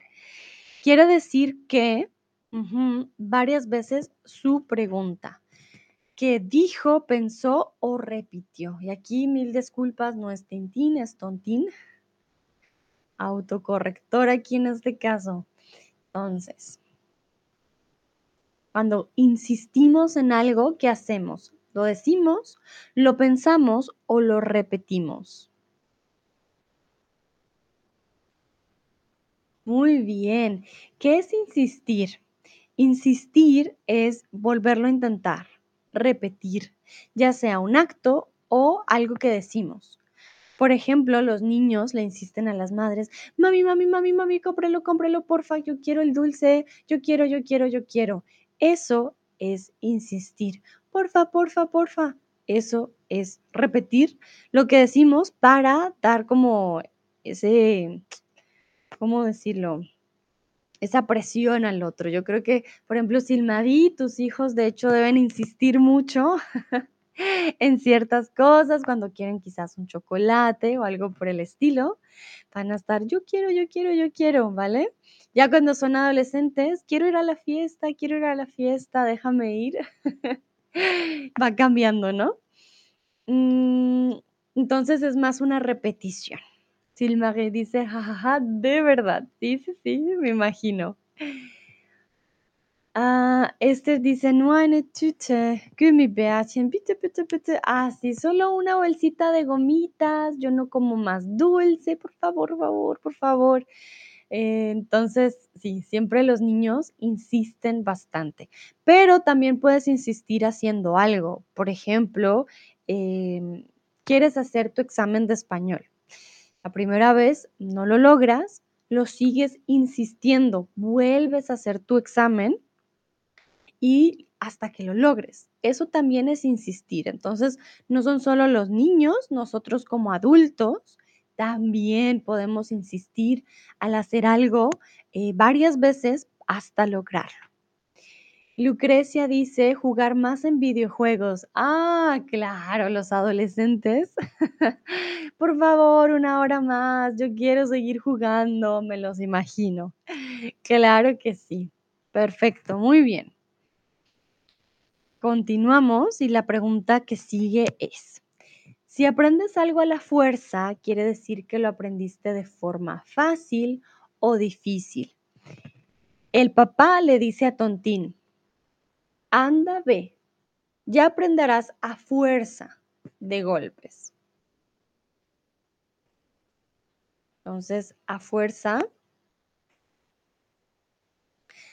Quiere decir que varias veces su pregunta, que dijo, pensó o repitió. Y aquí mil disculpas, no es Tintín, es Tontín. Autocorrector aquí en este caso. Entonces, cuando insistimos en algo, ¿qué hacemos? ¿Lo decimos, lo pensamos o lo repetimos? Muy bien. ¿Qué es insistir? Insistir es volverlo a intentar, repetir, ya sea un acto o algo que decimos. Por ejemplo, los niños le insisten a las madres, mami, mami, mami, mami, cómprelo, cómprelo, porfa, yo quiero el dulce, yo quiero, yo quiero, yo quiero. Eso es insistir. Porfa, porfa, porfa. Eso es repetir lo que decimos para dar como ese, ¿cómo decirlo? Esa presión al otro. Yo creo que, por ejemplo, Silmadí, tus hijos de hecho deben insistir mucho en ciertas cosas, cuando quieren quizás un chocolate o algo por el estilo, van a estar, yo quiero, yo quiero, yo quiero, ¿vale? Ya cuando son adolescentes, quiero ir a la fiesta, quiero ir a la fiesta, déjame ir. Va cambiando, ¿no? Mm, entonces es más una repetición. Silmarie dice, jajaja, de verdad. Sí, sí, sí, me imagino. Ah, este dice, no Tüte, Gummibärchen, bitte, bitte, bitte. Ah, sí, solo una bolsita de gomitas, yo no como más dulce, por favor, por favor, por favor. Eh, entonces, sí, siempre los niños insisten bastante, pero también puedes insistir haciendo algo. Por ejemplo, em, quieres hacer tu examen de español. La primera vez no lo logras, lo sigues insistiendo, vuelves a hacer tu examen y hasta que lo logres. Eso también es insistir. Entonces, no son solo los niños, nosotros como adultos también podemos insistir al hacer algo eh, varias veces hasta lograrlo. Lucrecia dice jugar más en videojuegos. Ah, claro, los adolescentes. Por favor, una hora más. Yo quiero seguir jugando, me los imagino. Claro que sí. Perfecto, muy bien. Continuamos y la pregunta que sigue es, si aprendes algo a la fuerza, quiere decir que lo aprendiste de forma fácil o difícil. El papá le dice a Tontín, anda, ve, ya aprenderás a fuerza de golpes. Entonces, a fuerza.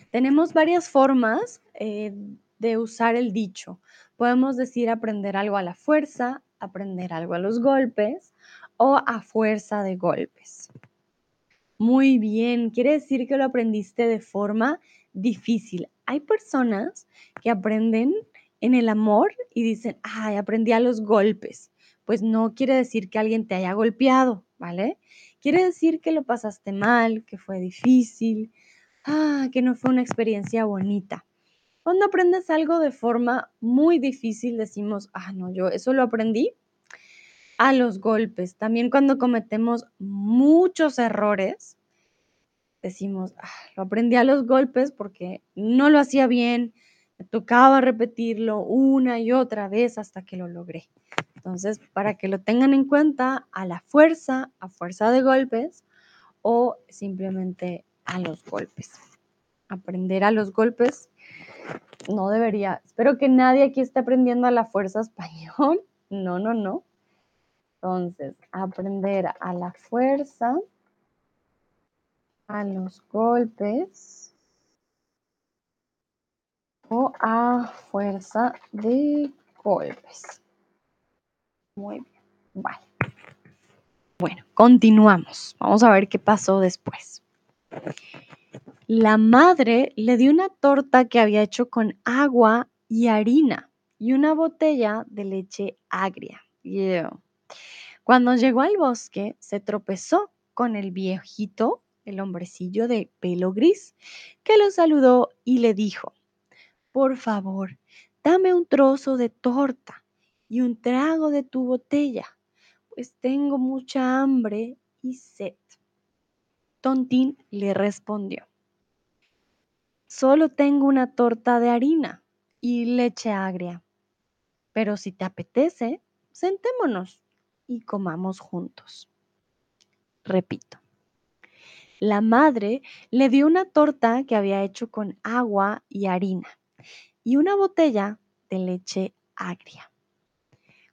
Tenemos varias formas eh, de usar el dicho. Podemos decir aprender algo a la fuerza, aprender algo a los golpes o a fuerza de golpes. Muy bien, quiere decir que lo aprendiste de forma difícil. Hay personas que aprenden en el amor y dicen, ay, aprendí a los golpes. Pues no quiere decir que alguien te haya golpeado, ¿vale? Quiere decir que lo pasaste mal, que fue difícil, ah, que no fue una experiencia bonita. Cuando aprendes algo de forma muy difícil, decimos, ah, no, yo eso lo aprendí a los golpes. También cuando cometemos muchos errores, decimos, ah, lo aprendí a los golpes porque no lo hacía bien, me tocaba repetirlo una y otra vez hasta que lo logré. Entonces, para que lo tengan en cuenta, a la fuerza, a fuerza de golpes o simplemente a los golpes. Aprender a los golpes no debería. Espero que nadie aquí esté aprendiendo a la fuerza español. No, no, no. Entonces, aprender a la fuerza, a los golpes o a fuerza de golpes. Muy bien. Vale. Bueno, continuamos. Vamos a ver qué pasó después. La madre le dio una torta que había hecho con agua y harina y una botella de leche agria. Cuando llegó al bosque, se tropezó con el viejito, el hombrecillo de pelo gris, que lo saludó y le dijo, por favor, dame un trozo de torta y un trago de tu botella, pues tengo mucha hambre y sed. Tontín le respondió, Solo tengo una torta de harina y leche agria. Pero si te apetece, sentémonos y comamos juntos. Repito. La madre le dio una torta que había hecho con agua y harina y una botella de leche agria.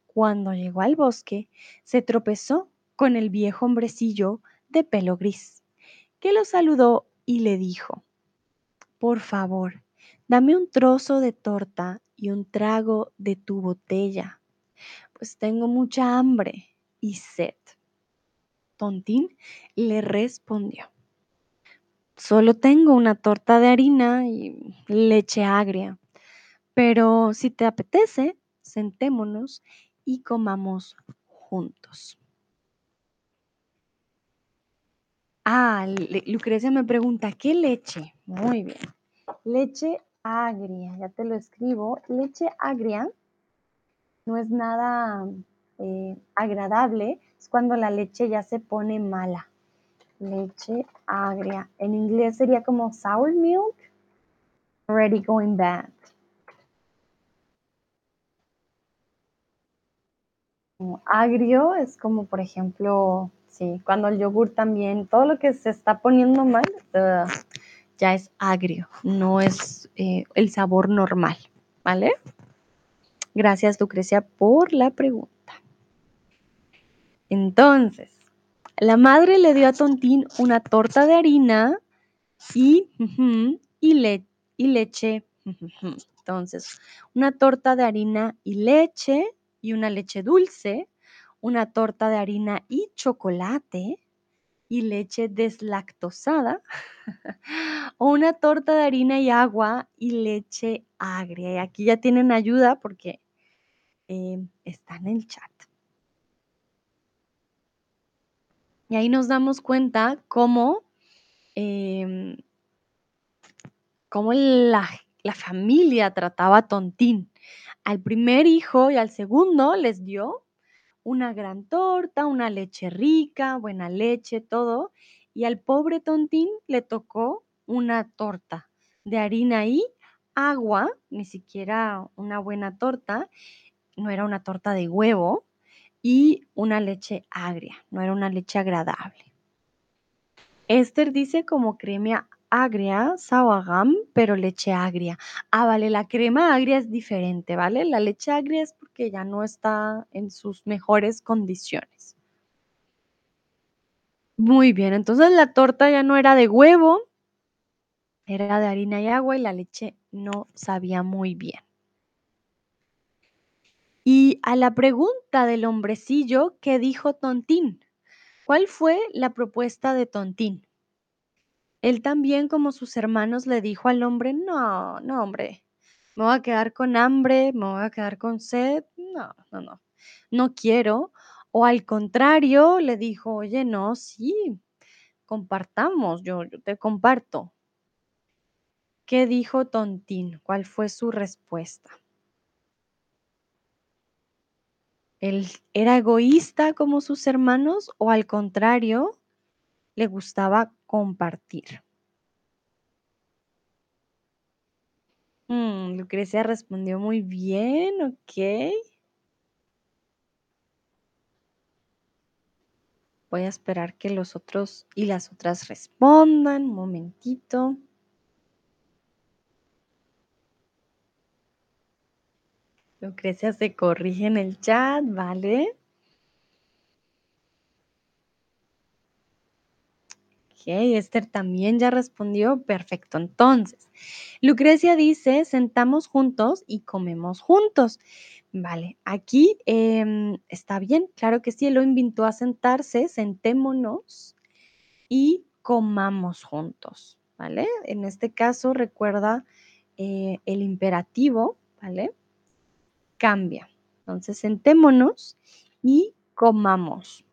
Cuando llegó al bosque, se tropezó con el viejo hombrecillo de pelo gris, que lo saludó y le dijo, por favor, dame un trozo de torta y un trago de tu botella, pues tengo mucha hambre y sed. Tontín le respondió, solo tengo una torta de harina y leche agria, pero si te apetece, sentémonos y comamos juntos. Ah, Lucrecia me pregunta, ¿qué leche? Muy bien. Leche agria, ya te lo escribo. Leche agria no es nada eh, agradable, es cuando la leche ya se pone mala. Leche agria. En inglés sería como sour milk, already going bad. agrio es como, por ejemplo, Sí, cuando el yogur también, todo lo que se está poniendo mal, ya es agrio, no es eh, el sabor normal, ¿vale? Gracias, Lucrecia, por la pregunta. Entonces, la madre le dio a Tontín una torta de harina y, y, y leche. Entonces, una torta de harina y leche y una leche dulce, una torta de harina y chocolate y leche deslactosada, o una torta de harina y agua y leche agria. Y aquí ya tienen ayuda porque eh, está en el chat. Y ahí nos damos cuenta cómo, em, cómo la, la familia trataba a Tontín. Al primer hijo y al segundo les dio una gran torta, una leche rica, buena leche, todo. Y al pobre Tontín le tocó una torta de harina y agua, ni siquiera una buena torta, no era una torta de huevo, y una leche agria, no era una leche agradable. Esther dice como crema agria, sawagam, pero leche agria. Ah, vale, la crema agria es diferente, ¿vale? La leche agria es porque ya no está en sus mejores condiciones. Muy bien, entonces la torta ya no era de huevo, era de harina y agua y la leche no sabía muy bien. Y a la pregunta del hombrecillo, ¿qué dijo Tontín? ¿Cuál fue la propuesta de Tontín? Él también, como sus hermanos, le dijo al hombre, no, no, hombre, me voy a quedar con hambre, me voy a quedar con sed, no, no, no, no quiero. O al contrario, le dijo, oye, no, sí, compartamos, yo, yo te comparto. ¿Qué dijo Tontín? ¿Cuál fue su respuesta? ¿Él era egoísta como sus hermanos o al contrario, le gustaba compartir? Mm, Lucrecia respondió muy bien, ok. Voy a esperar que los otros y las otras respondan. Un momentito. Lucrecia se corrige en el chat, ¿vale? Ok, Esther también ya respondió. Perfecto. Entonces, Lucrecia dice, sentamos juntos y comemos juntos. Vale, aquí em, está bien, claro que sí, él lo invitó a sentarse, sentémonos y comamos juntos, ¿vale? En este caso, recuerda eh, el imperativo, ¿vale? Cambia. Entonces, sentémonos y comamos.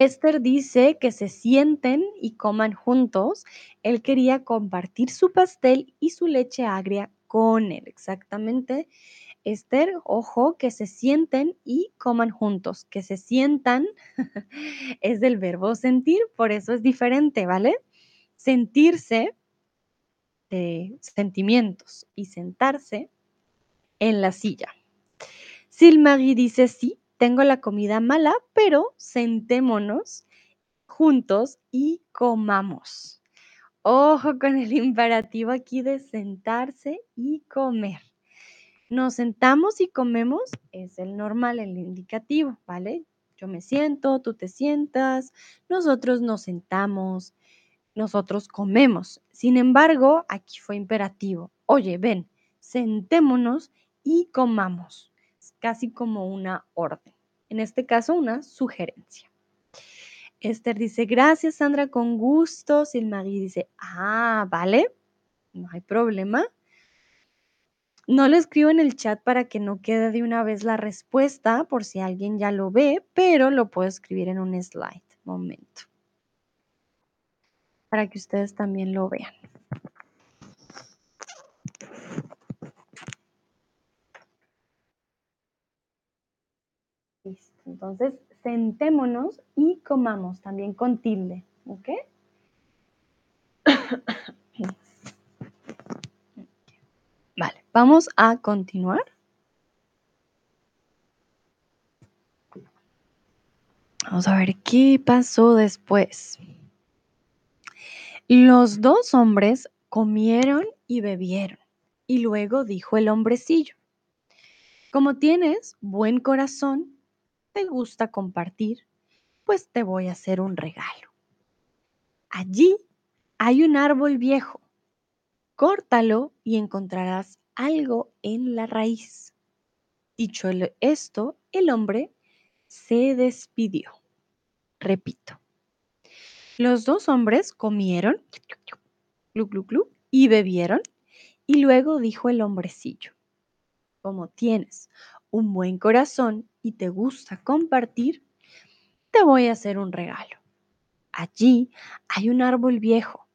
Esther dice que se sienten y coman juntos. Él quería compartir su pastel y su leche agria con él, exactamente. Esther, ojo, que se sienten y coman juntos. Que se sientan es del verbo sentir, por eso es diferente, ¿vale? Sentirse de sentimientos y sentarse en la silla. Silmarie dice sí, tengo la comida mala, pero sentémonos juntos y comamos. Ojo con el imperativo aquí de sentarse y comer. Nos sentamos y comemos, es el normal, el indicativo, ¿vale? Yo me siento, tú te sientas, nosotros nos sentamos, nosotros comemos. Sin embargo, aquí fue imperativo. Oye, ven, sentémonos y comamos casi como una orden. En este caso, una sugerencia. Esther dice, gracias Sandra, con gusto. Silmarie dice, ah, vale, no hay problema. No lo escribo en el chat para que no quede de una vez la respuesta por si alguien ya lo ve, pero lo puedo escribir en un slide. Momento. Para que ustedes también lo vean. Entonces, sentémonos y comamos también con tilde, ¿ok? Vale, vamos a continuar. Vamos a ver qué pasó después. Los dos hombres comieron y bebieron. Y luego dijo el hombrecillo, como tienes buen corazón, te gusta compartir, pues te voy a hacer un regalo. Allí hay un árbol viejo. Córtalo y encontrarás algo en la raíz. Dicho esto, el hombre se despidió. Repito. Los dos hombres comieron y bebieron y luego dijo el hombrecillo, como tienes un buen corazón y te gusta compartir, te voy a hacer un regalo. Allí hay un árbol viejo.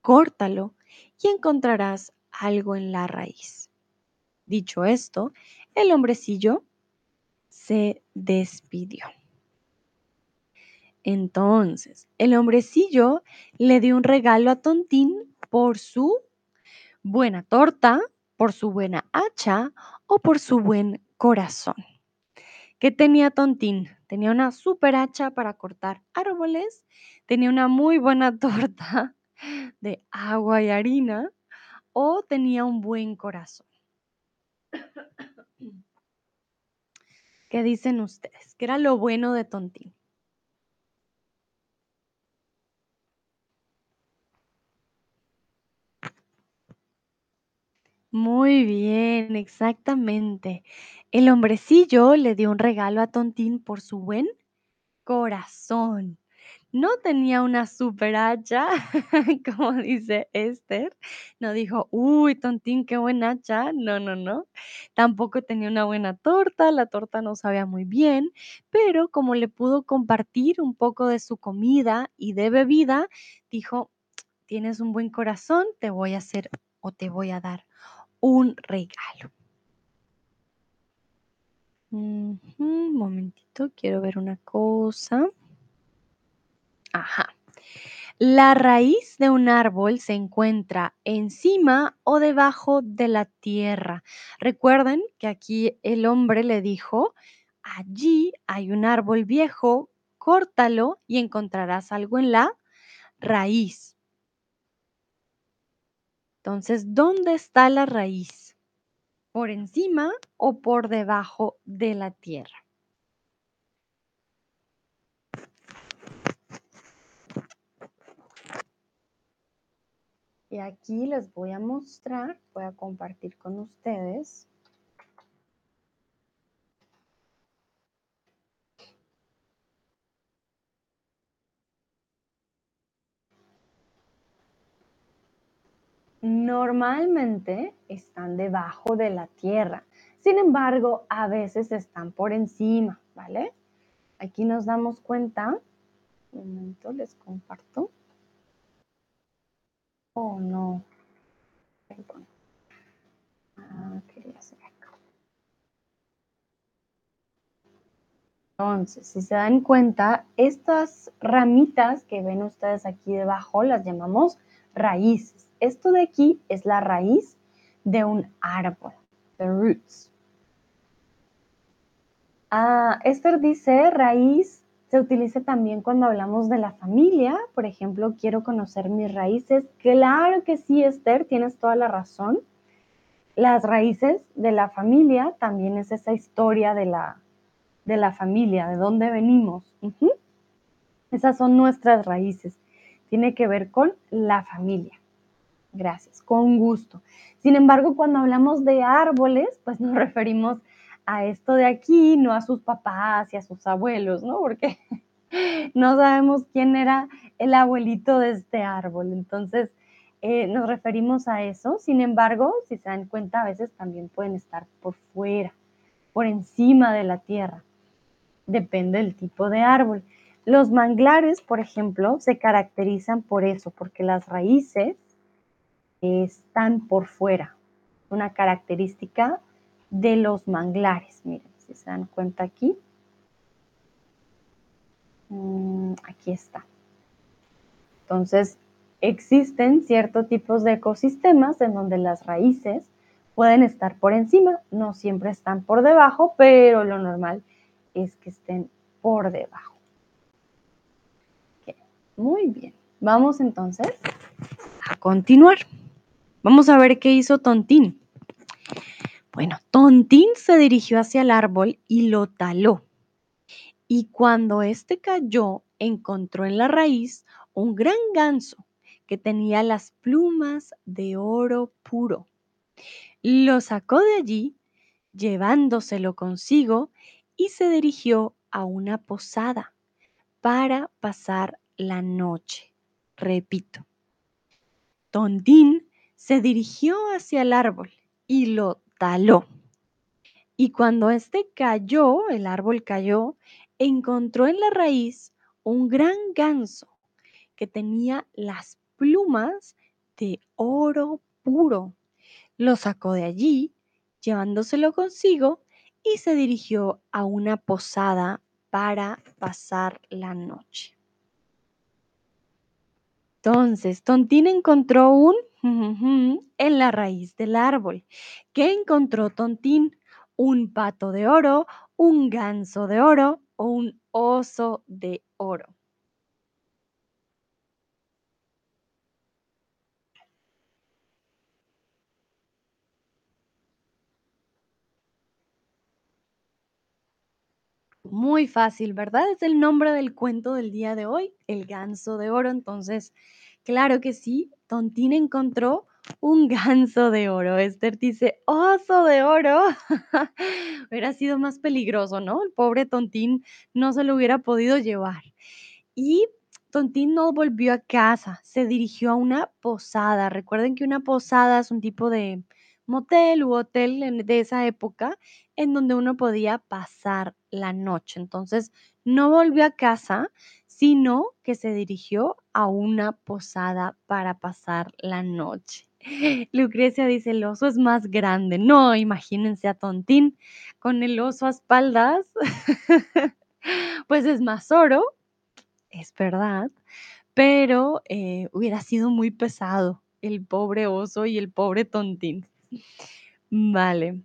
Córtalo y encontrarás algo en la raíz. Dicho esto, el hombrecillo se despidió. Entonces, el hombrecillo le dio un regalo a Tontín por su buena torta, por su buena hacha o por su buen corazón. ¿Qué tenía Tontín? Tenía una super hacha para cortar árboles, tenía una muy buena torta de agua y harina o tenía un buen corazón. ¿Qué dicen ustedes? ¿Qué era lo bueno de Tontín? Muy bien, exactamente. El hombrecillo le dio un regalo a Tontín por su buen corazón. No tenía una super hacha, como dice Esther. No dijo, uy, Tontín, qué buen hacha. No, no, no. Tampoco tenía una buena torta. La torta no sabía muy bien, pero como le pudo compartir un poco de su comida y de bebida, dijo, tienes un buen corazón, te voy a hacer o te voy a dar un regalo. un momentito, quiero ver una cosa. Ajá. La raíz de un árbol se encuentra encima o debajo de la tierra. Recuerden que aquí el hombre le dijo, allí hay un árbol viejo, córtalo y encontrarás algo en la raíz. Entonces, ¿dónde está la raíz? ¿Por encima o por debajo de la tierra? Y aquí les voy a mostrar, voy a compartir con ustedes normalmente están debajo de la tierra. Sin embargo, a veces están por encima, ¿vale? Aquí nos damos cuenta. Un momento, les comparto. Oh, no. Perdón. Ah, quería hacer acá. Entonces, si se dan cuenta, estas ramitas que ven ustedes aquí debajo las llamamos raíces. Esto de aquí es la raíz de un árbol, the roots. Ah, Esther dice, raíz se utiliza también cuando hablamos de la familia. Por ejemplo, quiero conocer mis raíces. Claro que sí, Esther, tienes toda la razón. Las raíces de la familia también es esa historia de la, de la familia, de dónde venimos. Esas son nuestras raíces. Tiene que ver con la familia. Gracias, con gusto. Sin embargo, cuando hablamos de árboles, pues nos referimos a esto de aquí, no a sus papás y a sus abuelos, ¿no? Porque no sabemos quién era el abuelito de este árbol. Entonces, eh, nos referimos a eso. Sin embargo, si se dan cuenta, a veces también pueden estar por fuera, por encima de la tierra. Depende del tipo de árbol. Los manglares, por ejemplo, se caracterizan por eso, porque las raíces están por fuera. Una característica de los manglares. Miren, si se dan cuenta aquí. Mm, aquí está. Entonces, existen ciertos tipos de ecosistemas en donde las raíces pueden estar por encima, no siempre están por debajo, pero lo normal es que estén por debajo. Muy bien, Vamos entonces a continuar. Vamos a ver qué hizo Tontín. Bueno, Tontín se dirigió hacia el árbol y lo taló. Y cuando éste cayó, encontró en la raíz un gran ganso que tenía las plumas de oro puro. Lo sacó de allí, llevándoselo consigo, y se dirigió a una posada para pasar la noche. Repito, Tontín se dirigió hacia el árbol y lo taló. Y cuando éste cayó, el árbol cayó, encontró en la raíz un gran ganso que tenía las plumas de oro puro. Lo sacó de allí, llevándoselo consigo, y se dirigió a una posada para pasar la noche. Entonces, Tontín encontró un en la raíz del árbol. ¿Qué encontró Tontín? Un pato de oro, un ganso de oro o un oso de oro. Muy fácil, ¿verdad? Es el nombre del cuento del día de hoy, el ganso de oro. Entonces, claro que sí, Tontín encontró un ganso de oro. Esther dice, oso de oro. hubiera sido más peligroso, ¿no? El pobre Tontín no se lo hubiera podido llevar. Y Tontín no volvió a casa, se dirigió a una posada. Recuerden que una posada es un tipo de motel u hotel de esa época en donde uno podía pasar la noche. Entonces, no volvió a casa, sino que se dirigió a una posada para pasar la noche. Lucrecia dice, el oso es más grande. No, imagínense a Tontín con el oso a espaldas. pues es más oro, es verdad, pero eh, hubiera sido muy pesado el pobre oso y el pobre Tontín. Vale.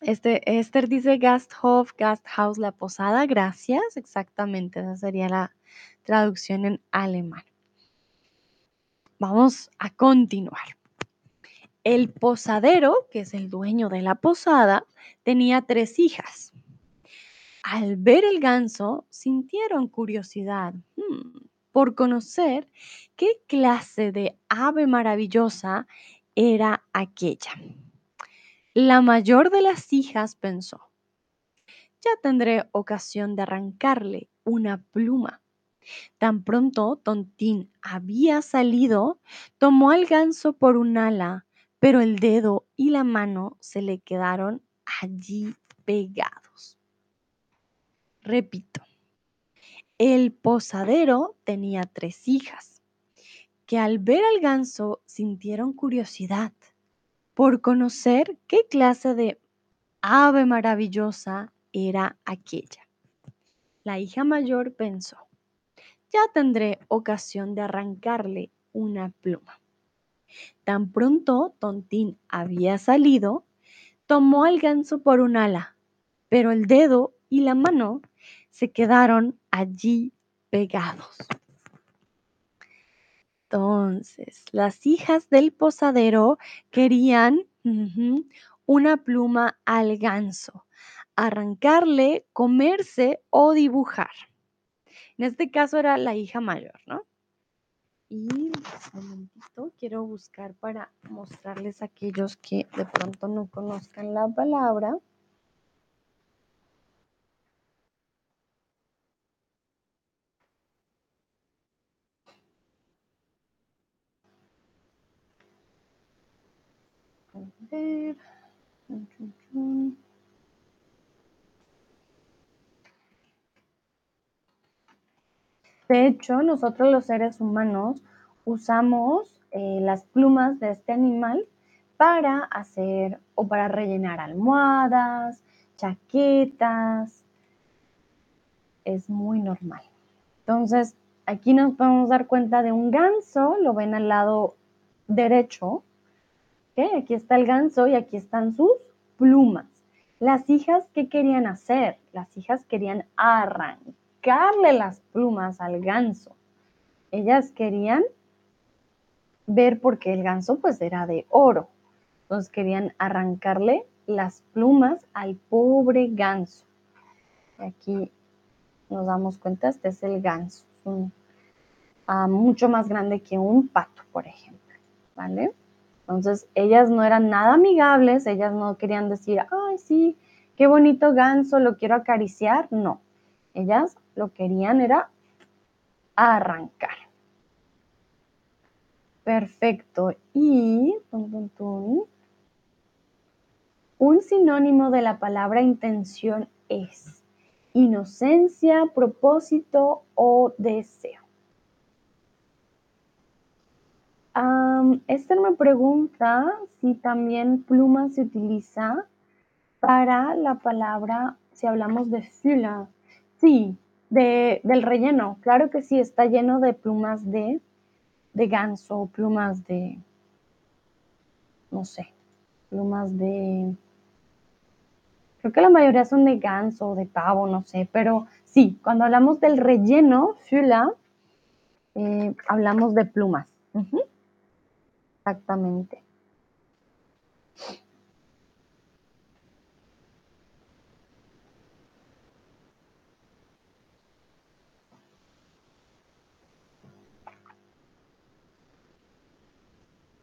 Este, Esther dice Gasthof, Gasthaus, la posada. Gracias, exactamente. Esa sería la traducción en alemán. Vamos a continuar. El posadero, que es el dueño de la posada, tenía tres hijas. Al ver el ganso, sintieron curiosidad hmm, por conocer qué clase de ave maravillosa era aquella. La mayor de las hijas pensó, ya tendré ocasión de arrancarle una pluma. Tan pronto Tontín había salido, tomó al ganso por un ala, pero el dedo y la mano se le quedaron allí pegados. Repito, el posadero tenía tres hijas, que al ver al ganso sintieron curiosidad por conocer qué clase de ave maravillosa era aquella. La hija mayor pensó, ya tendré ocasión de arrancarle una pluma. Tan pronto Tontín había salido, tomó al ganso por un ala, pero el dedo y la mano se quedaron allí pegados. Entonces, las hijas del posadero querían una pluma al ganso, arrancarle, comerse o dibujar. En este caso era la hija mayor, ¿no? Y un momentito, quiero buscar para mostrarles a aquellos que de pronto no conozcan la palabra. De hecho, nosotros los seres humanos usamos eh, las plumas de este animal para hacer o para rellenar almohadas, chaquetas. Es muy normal. Entonces, aquí nos podemos dar cuenta de un ganso, lo ven al lado derecho, Aquí está el ganso y aquí están sus plumas. Las hijas, ¿qué querían hacer? Las hijas querían arrancarle las plumas al ganso. ellas querían ver porque el ganso pues era de oro. Entonces querían arrancarle las plumas al pobre ganso. Aquí nos damos cuenta, este es el ganso, ah, mucho más grande que un pato, por ejemplo, ¿vale? Entonces, ellas no eran nada amigables, ellas no querían decir, ay, sí, qué bonito ganso, lo quiero acariciar. No, ellas lo querían era arrancar. Perfecto. Y un sinónimo de la palabra intención es inocencia, propósito o deseo. Esther me pregunta si también pluma se utiliza para la palabra, si hablamos de fila. Sí, del relleno. Claro que sí, está lleno de plumas de, de ganso, plumas de, no sé, plumas de... Creo que la mayoría son de ganso o de pavo, no sé, pero sí, cuando hablamos del relleno, fila, eh, hablamos de plumas. Exactamente.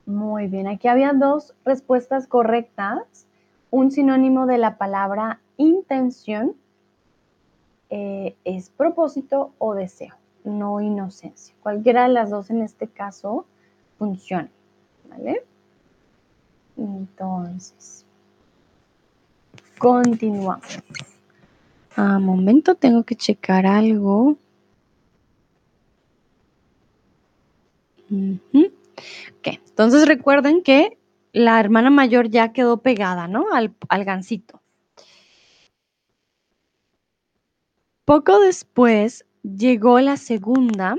Muy bien, aquí había dos respuestas correctas. Un sinónimo de la palabra intención eh, es propósito o deseo, no inocencia. Cualquiera de las dos en este caso funciona. ¿Vale? Entonces, continuamos. Momento tengo que checar algo. Ok, entonces recuerden que la hermana mayor ya quedó pegada, ¿no? Al, al gancito. Poco después llegó la segunda,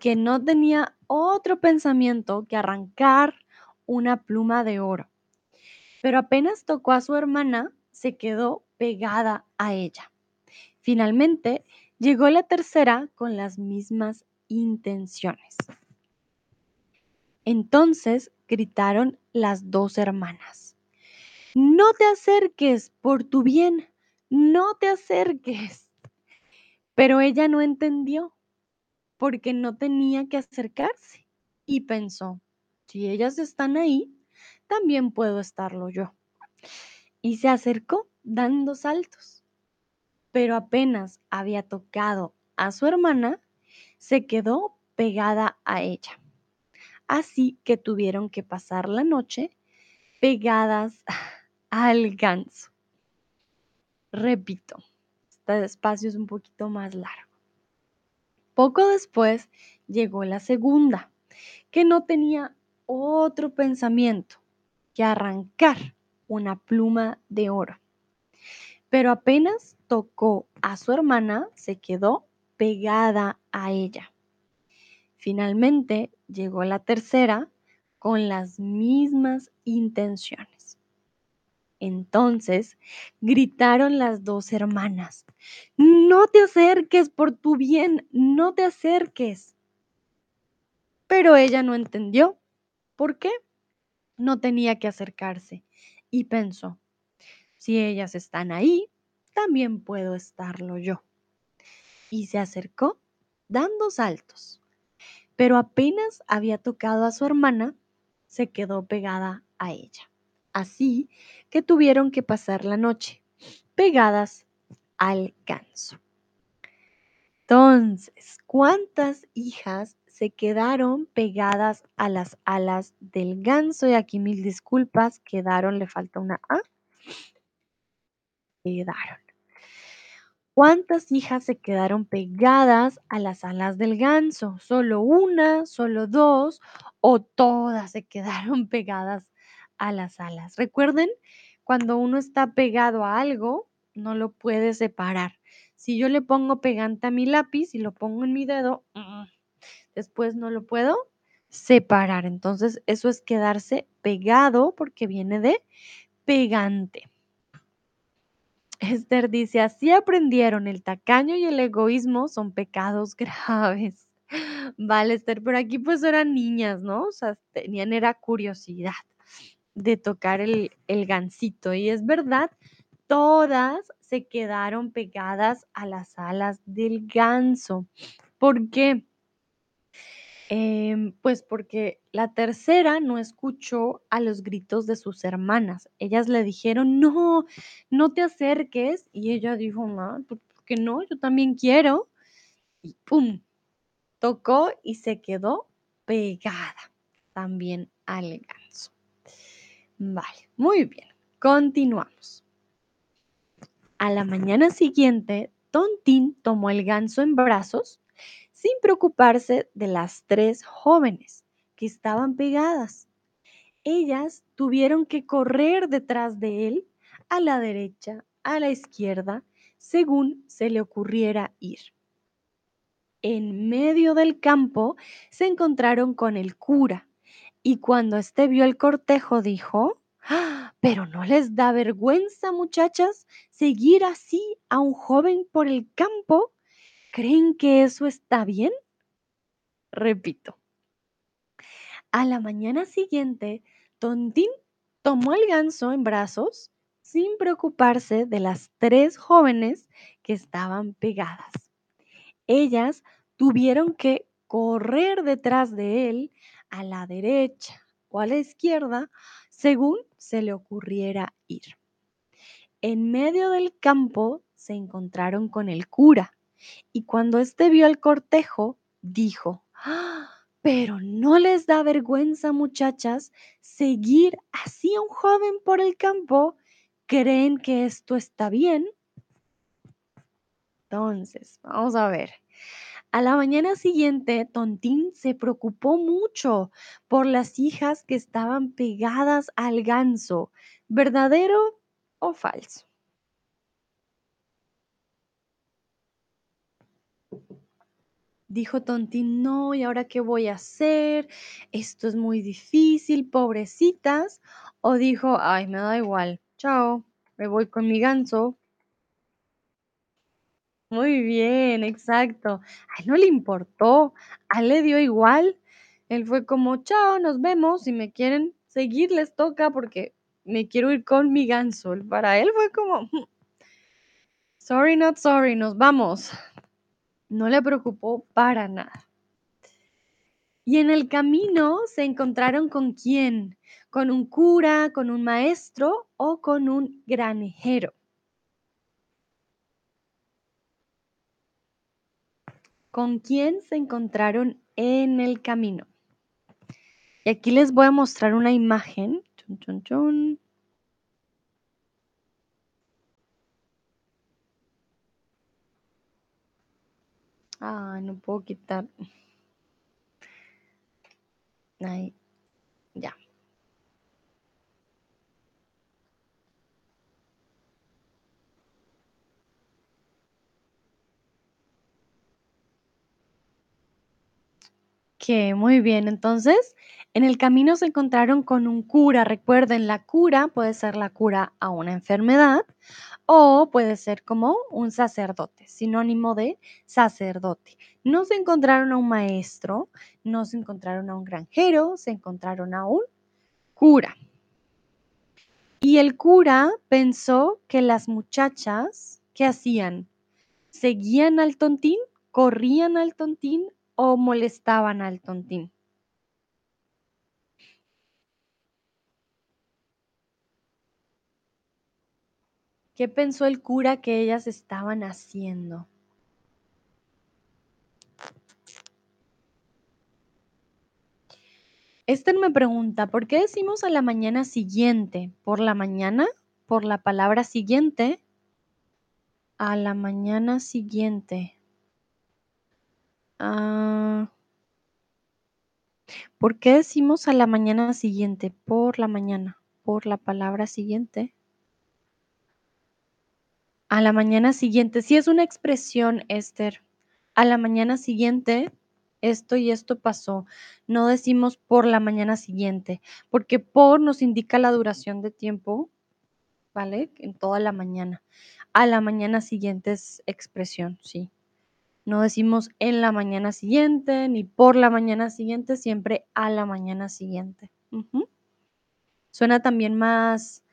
que no tenía otro pensamiento que arrancar una pluma de oro. Pero apenas tocó a su hermana, se quedó pegada a ella. Finalmente, llegó la tercera con las mismas intenciones. Entonces gritaron las dos hermanas, no te acerques por tu bien, no te acerques. Pero ella no entendió porque no tenía que acercarse y pensó, si ellas están ahí, también puedo estarlo yo. Y se acercó dando saltos, pero apenas había tocado a su hermana, se quedó pegada a ella. Así que tuvieron que pasar la noche pegadas al ganso. Repito, este espacio es un poquito más largo. Poco después llegó la segunda, que no tenía otro pensamiento que arrancar una pluma de oro. Pero apenas tocó a su hermana, se quedó pegada a ella. Finalmente llegó la tercera con las mismas intenciones. Entonces gritaron las dos hermanas, no te acerques por tu bien, no te acerques. Pero ella no entendió. ¿Por qué? No tenía que acercarse y pensó, si ellas están ahí, también puedo estarlo yo. Y se acercó dando saltos. Pero apenas había tocado a su hermana, se quedó pegada a ella. Así que tuvieron que pasar la noche pegadas al ganso. Entonces, ¿cuántas hijas se quedaron pegadas a las alas del ganso? Y aquí mil disculpas, quedaron, le falta una A. Quedaron. ¿Cuántas hijas se quedaron pegadas a las alas del ganso? ¿Solo una, solo dos o todas se quedaron pegadas a las alas? Recuerden, cuando uno está pegado a algo, no lo puede separar. Si yo le pongo pegante a mi lápiz y lo pongo en mi dedo, mm, después no lo puedo separar. Entonces, eso es quedarse pegado porque viene de pegante. Esther dice, así aprendieron, el tacaño y el egoísmo son pecados graves.
Vale, Esther, pero aquí pues eran niñas, ¿no? O sea, tenían era curiosidad de tocar el, el gansito. Y es verdad, todas se quedaron pegadas a las alas del ganso. ¿Por qué? Em, pues porque la tercera no escuchó a los gritos de sus hermanas. Ellas le dijeron, no, no te acerques. Y ella dijo, no, ¿por qué no? Yo también quiero. Y ¡pum! Tocó y se quedó pegada también al ganso. Vale, muy bien. Continuamos. A la mañana siguiente, Tontín tomó el ganso en brazos sin preocuparse de las tres jóvenes que estaban pegadas. Ellas tuvieron que correr detrás de él a la derecha, a la izquierda, según se le ocurriera ir. En medio del campo se encontraron con el cura y cuando éste vio el cortejo dijo, ¡Ah! pero no les da vergüenza, muchachas, seguir así a un joven por el campo ¿Creen que eso está bien? Repito. A la mañana siguiente, Tontín tomó al ganso en brazos sin preocuparse de las tres jóvenes que estaban pegadas. Ellas tuvieron que correr detrás de él a la derecha o a la izquierda según se le ocurriera ir. En medio del campo se encontraron con el cura y cuando éste vio el cortejo, dijo, ¡Ah! pero no les da vergüenza, muchachas, seguir así a un joven por el campo. ¿Creen que esto está bien? Entonces, vamos a ver. A la mañana siguiente, Tontín se preocupó mucho por las hijas que estaban pegadas al ganso. ¿Verdadero o falso? Dijo Tontín, no, ¿y ahora qué voy a hacer? Esto es muy difícil, pobrecitas. O dijo, ay, me da igual, chao, me voy con mi ganso. Muy bien, exacto. Ay, no le importó, a él le dio igual. Él fue como, chao, nos vemos, si me quieren seguir les toca porque me quiero ir con mi ganso. Para él fue como, mm, sorry, not sorry, nos vamos. No le preocupó para nada. Y en el camino se encontraron con quién? Con un cura, con un maestro o con un granjero. ¿Con quién se encontraron en el camino? Y aquí les voy a mostrar una imagen. Chun, chun, chun. Ah, no puedo quitar. Ahí, ya. Que muy bien, entonces en el camino se encontraron con un cura. Recuerden, la cura puede ser la cura a una enfermedad o puede ser como un sacerdote, sinónimo de sacerdote. No se encontraron a un maestro, no se encontraron a un granjero, se encontraron a un cura. Y el cura pensó que las muchachas, ¿qué hacían? ¿Seguían al tontín? ¿Corrían al tontín o molestaban al tontín? ¿Qué pensó el cura que ellas estaban haciendo? Esther me pregunta, ¿por qué decimos a la mañana siguiente? ¿Por la mañana? ¿Por la palabra siguiente? A la mañana siguiente. Ah, ¿Por qué decimos a la mañana siguiente? Por la mañana. ¿Por la palabra siguiente? A la mañana siguiente. Sí es una expresión, Esther. A la mañana siguiente, esto y esto pasó. No decimos por la mañana siguiente, porque por nos indica la duración de tiempo, ¿vale? En toda la mañana. A la mañana siguiente es expresión, sí. No decimos en la mañana siguiente ni por la mañana siguiente, siempre a la mañana siguiente. Suena también más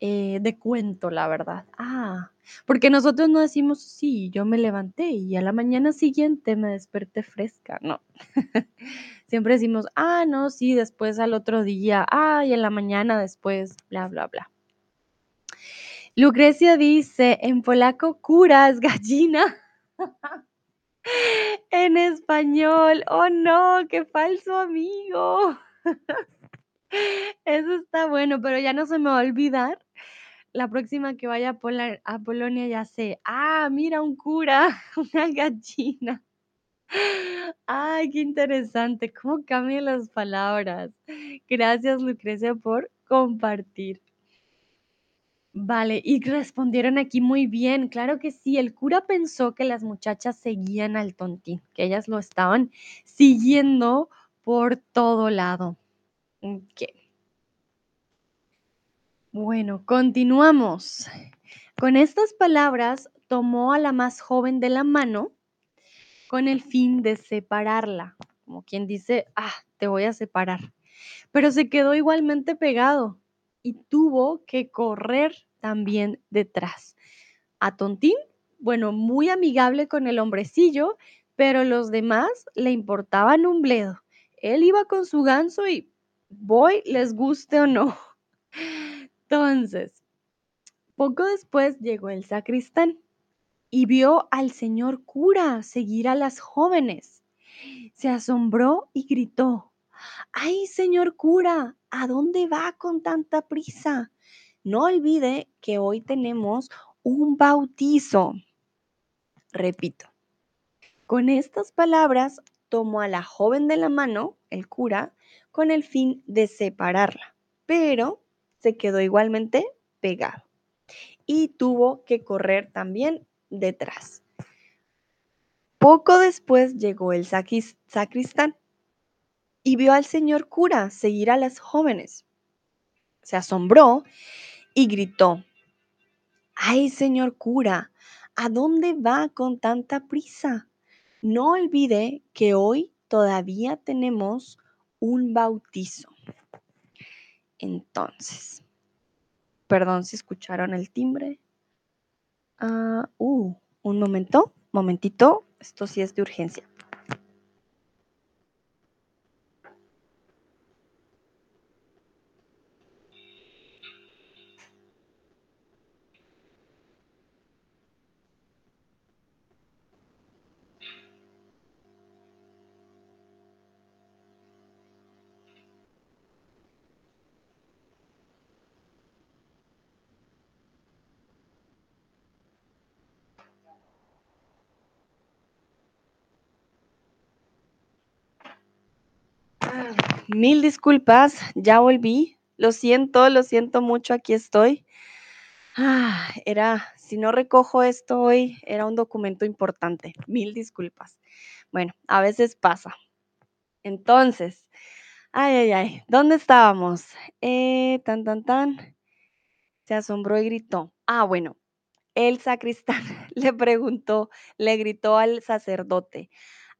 eh, de cuento, la verdad. Ah, porque nosotros no decimos, sí, yo me levanté y a la mañana siguiente me desperté fresca. No. Siempre decimos, ah, no, sí, después al otro día, ah, y en la mañana después, bla, bla, bla. Lucrecia dice, en polaco, curas, gallina. en español, oh no, qué falso amigo. Eso está bueno, pero ya no se me va a olvidar. La próxima que vaya a, a Polonia ya sé, ah, mira un cura, una gallina. Ay, qué interesante, cómo cambian las palabras. Gracias, Lucrecia, por compartir. Vale, y respondieron aquí muy bien. Claro que sí, el cura pensó que las muchachas seguían al tontín, que ellas lo estaban siguiendo por todo lado. Ok. Bueno, continuamos. Con estas palabras tomó a la más joven de la mano con el fin de separarla, como quien dice, ah, te voy a separar. Pero se quedó igualmente pegado y tuvo que correr también detrás. A Tontín, bueno, muy amigable con el hombrecillo, pero los demás le importaban un bledo. Él iba con su ganso y voy, les guste o no. Entonces, poco después llegó el sacristán y vio al señor cura seguir a las jóvenes. Se asombró y gritó, ¡ay, señor cura! ¿A dónde va con tanta prisa? No olvide que hoy tenemos un bautizo. Repito, con estas palabras tomó a la joven de la mano, el cura, con el fin de separarla, pero se quedó igualmente pegado y tuvo que correr también detrás. Poco después llegó el sacristán y vio al señor cura seguir a las jóvenes. Se asombró y gritó, ¡ay, señor cura! ¿A dónde va con tanta prisa? No olvide que hoy todavía tenemos un bautizo. Entonces, perdón si escucharon el timbre. Ah, uh, un momento, momentito, esto sí es de urgencia. Mil disculpas, ya volví. Lo siento, lo siento mucho, aquí estoy. Ah, era, si no recojo esto hoy, era un documento importante. Mil disculpas. Bueno, a veces pasa. Entonces, ay, ay, ay, ¿dónde estábamos? Eh, tan, tan, tan. Se asombró y gritó. Ah, bueno, el sacristán le preguntó, le gritó al sacerdote,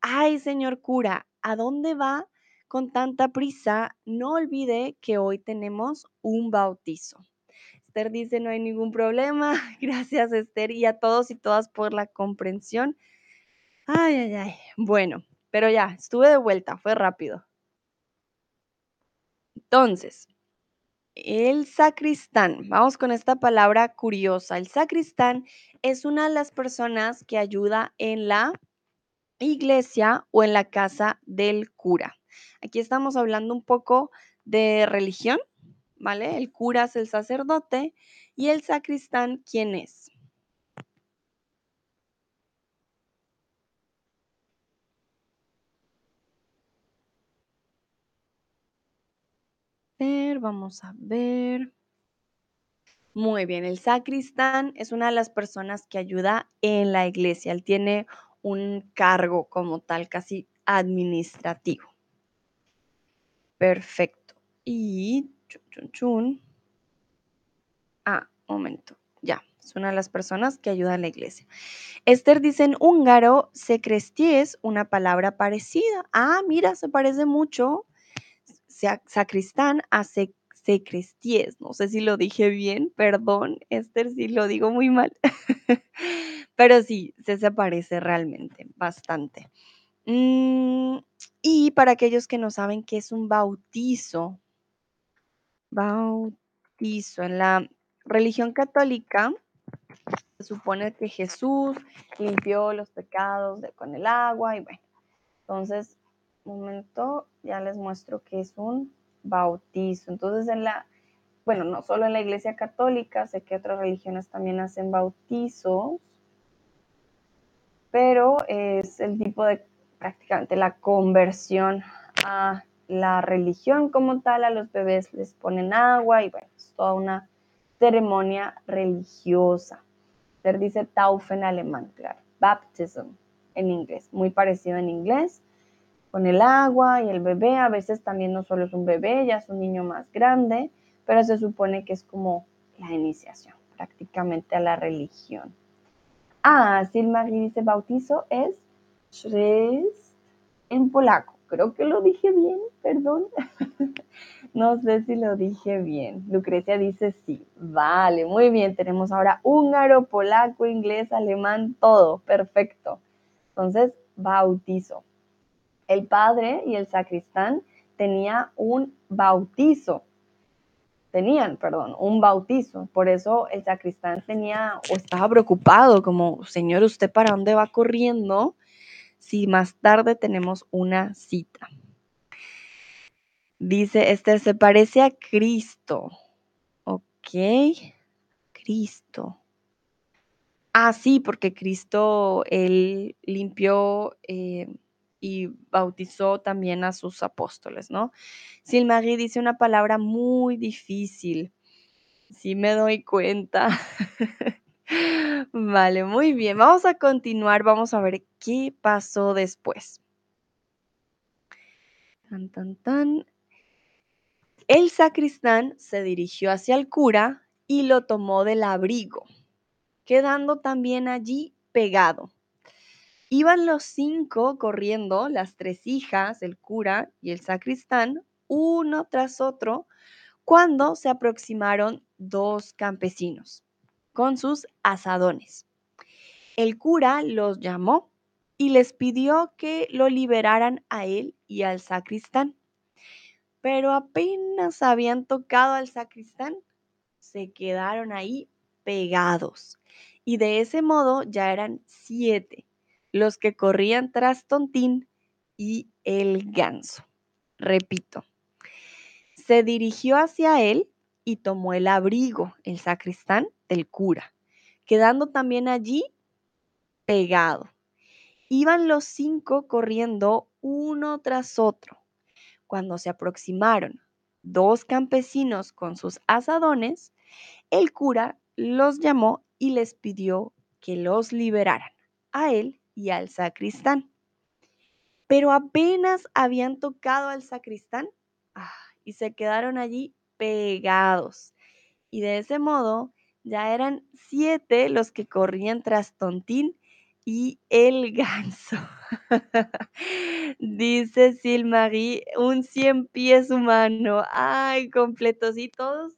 ay, señor cura, ¿a dónde va con tanta prisa? No olvide que hoy tenemos un bautizo. Esther dice, no hay ningún problema. Gracias, Esther, y a todos y todas por la comprensión. Ay, ay, ay. Bueno, pero ya, estuve de vuelta, fue rápido. Entonces, el sacristán, vamos con esta palabra curiosa. El sacristán es una de las personas que ayuda en la iglesia o en la casa del cura. Aquí estamos hablando un poco de religión, ¿vale? El cura es el sacerdote y el sacristán, ¿quién es? ver, vamos a ver. Muy bien, el sacristán es una de las personas que ayuda en la iglesia. Él tiene un cargo como tal, casi administrativo. Perfecto. Y chun, chun, chun. Ah, momento. ya, es una de las personas que ayuda a la iglesia. Esther dice en húngaro, secresties, una palabra parecida. Ah, mira, se parece mucho. Sacristán a secresties. No sé si lo dije bien, perdón, Esther, si lo digo muy mal. Pero sí, se, parece realmente bastante. Mm, y para aquellos que no saben qué es un bautizo, bautizo en la religión católica, se supone que Jesús limpió los pecados con el agua y bueno, entonces, un momento, ya les muestro que es un bautizo. Entonces, en la, bueno, no solo en la iglesia católica, sé que otras religiones también hacen bautizos, pero es el tipo de prácticamente la conversión a la religión como tal, a los bebés les ponen agua y bueno, es toda una ceremonia religiosa. Se dice Taufe en alemán, claro, baptism en inglés, muy parecido en inglés, con el agua y el bebé, a veces también no solo es un bebé, ya es un niño más grande, pero se supone que es como la iniciación prácticamente a la religión. Ah, Silmarie dice bautizo es Chrzest en polaco. Creo que lo dije bien, perdón. no sé si lo dije bien. Lucrecia dice sí. Vale, muy bien. Tenemos ahora húngaro, polaco, inglés, alemán, todo. Perfecto. Entonces, bautizo. El padre y el sacristán tenía un bautizo. Tenían, perdón, un bautizo. Por eso el sacristán tenía o estaba preocupado, como, Señor, ¿usted para dónde va corriendo? Si más tarde tenemos una cita. Dice Esther, se parece a Cristo. Ok, Cristo. Ah, sí, porque Cristo, él limpió eh, y bautizó también a sus apóstoles, ¿no? Silmarie dice una palabra muy difícil. Sí me doy cuenta. Vale, muy bien. Vamos a continuar. Vamos a ver qué pasó después. Tan, tan, tan. El sacristán se dirigió hacia el cura y lo tomó del abrigo, quedando también allí pegado. Iban los cinco corriendo, las tres hijas, el cura y el sacristán, uno tras otro, cuando se aproximaron dos campesinos con sus asadones. El cura los llamó y les pidió que lo liberaran a él y al sacristán. Pero apenas habían tocado al sacristán, se quedaron ahí pegados. Y de ese modo ya eran siete los que corrían tras Tontín y el ganso. Repito, se dirigió hacia él y tomó el abrigo, el sacristán del cura, quedando también allí pegado. Iban los cinco corriendo uno tras otro. Cuando se aproximaron dos campesinos con sus asadones, el cura los llamó y les pidió que los liberaran, a él y al sacristán. Pero apenas habían tocado al sacristán ah, y se quedaron allí pegados. Y de ese modo ya eran siete los que corrían tras Tontín y el ganso. Dice Silmarie, un cien pies humano. Ay, completos y todos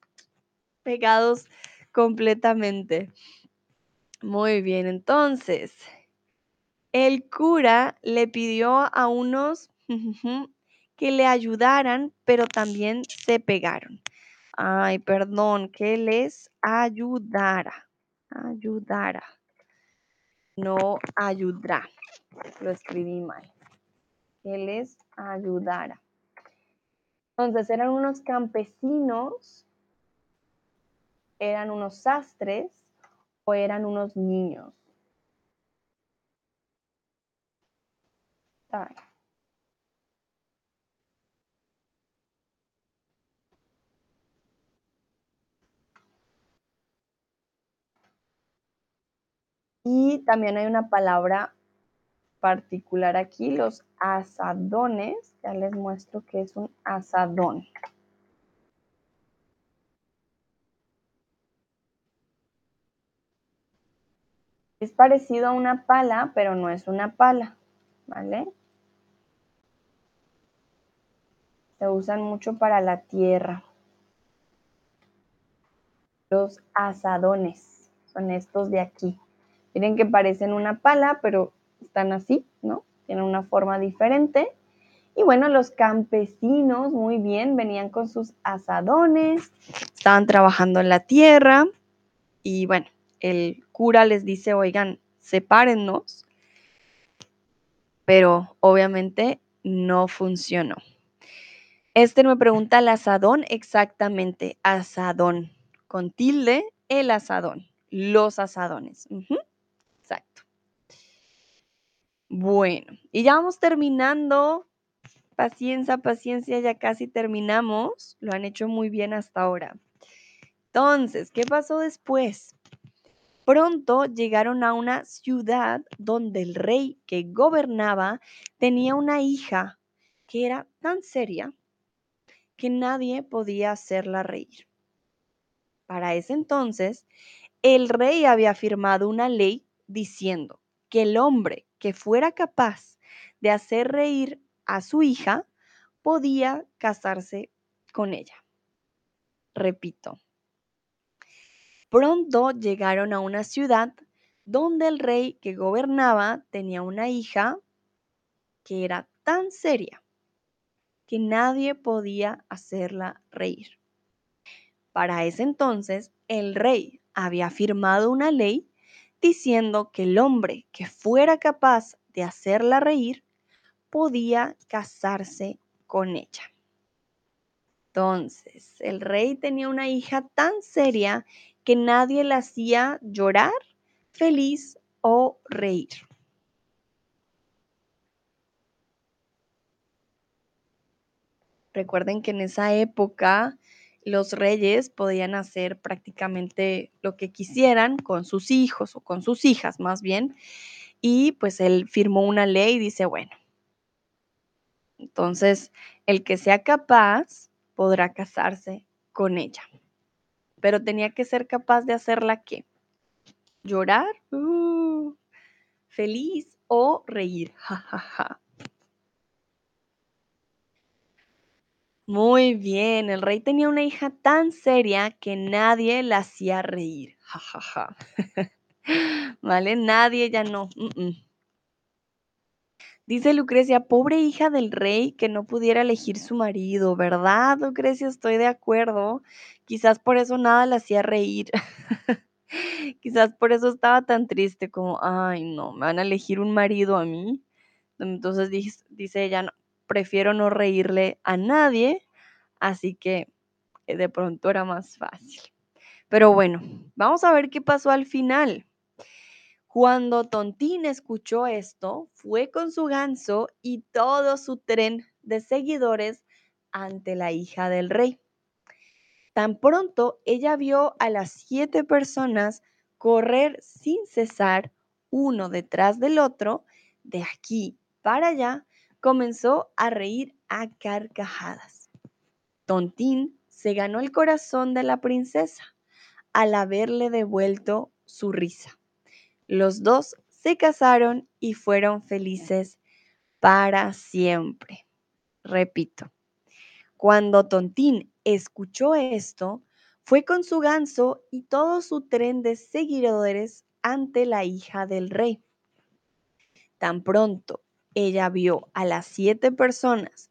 pegados completamente. Muy bien, entonces, el cura le pidió a unos que le ayudaran, pero también se pegaron. Ay, perdón, que les ayudara. Ayudara. No ayudará. Lo escribí mal. Que les ayudara. Entonces eran unos campesinos, eran unos sastres o eran unos niños. Ay. Y también hay una palabra particular aquí, los asadones. Ya les muestro que es un asadón.
Es parecido a una pala, pero no es una pala, ¿vale? Se usan mucho para la tierra. Los asadones son estos de aquí. Miren que parecen una pala, pero están así, ¿no? Tienen una forma diferente. Y bueno, los campesinos, muy bien, venían con sus asadones, estaban trabajando en la tierra y bueno, el cura les dice, oigan, sepárennos, pero obviamente no funcionó. Este me pregunta el asadón, exactamente, asadón, con tilde, el asadón, los asadones. Exacto. Bueno, y ya vamos terminando Paciencia, paciencia, ya casi terminamos. Lo han hecho muy bien hasta ahora. Entonces, ¿qué pasó después? Pronto llegaron a una ciudad donde el rey que gobernaba tenía una hija que era tan seria que nadie podía hacerla reír. Para ese entonces, el rey había firmado una ley diciendo que el hombre que fuera capaz de hacer reír a su hija, podía casarse con ella. Repito, pronto llegaron a una ciudad donde el rey que gobernaba tenía una hija que era tan seria que nadie podía hacerla reír. Para ese entonces, el rey había firmado una ley diciendo que el hombre que fuera capaz de hacerla reír podía casarse con ella. Entonces, el rey tenía una hija tan seria que nadie la hacía llorar, feliz o reír. Recuerden que en esa época los reyes podían hacer prácticamente lo que quisieran con sus hijos o con sus hijas más bien. Y pues él firmó una ley y dice, bueno, entonces, el que sea capaz podrá casarse con ella. Pero tenía que ser capaz de hacerla qué? Llorar, uh, feliz o reír. Muy bien, el rey tenía una hija tan seria que nadie la hacía reír. ¿Vale? Nadie ya no. Dice Lucrecia, pobre hija del rey que no pudiera elegir su marido, ¿verdad, Lucrecia? Estoy de acuerdo. Quizás por eso nada la hacía reír. Quizás por eso estaba tan triste como, ay, no, me van a elegir un marido a mí. Entonces dice, ella, no, prefiero no reírle a nadie, así que eh, de pronto era más fácil. Pero bueno, vamos a ver qué pasó al final. Cuando Tontín escuchó esto, fue con su ganso y todo su tren de seguidores ante la hija del rey. Tan pronto ella vio a las siete personas correr sin cesar, uno detrás del otro, de aquí para allá, comenzó a reír a carcajadas. Tontín se ganó el corazón de la princesa al haberle devuelto su risa. Los dos se casaron y fueron felices para siempre. Repito, cuando Tontín escuchó esto, fue con su ganso y todo su tren de seguidores ante la hija del rey. Tan pronto ella vio a las siete personas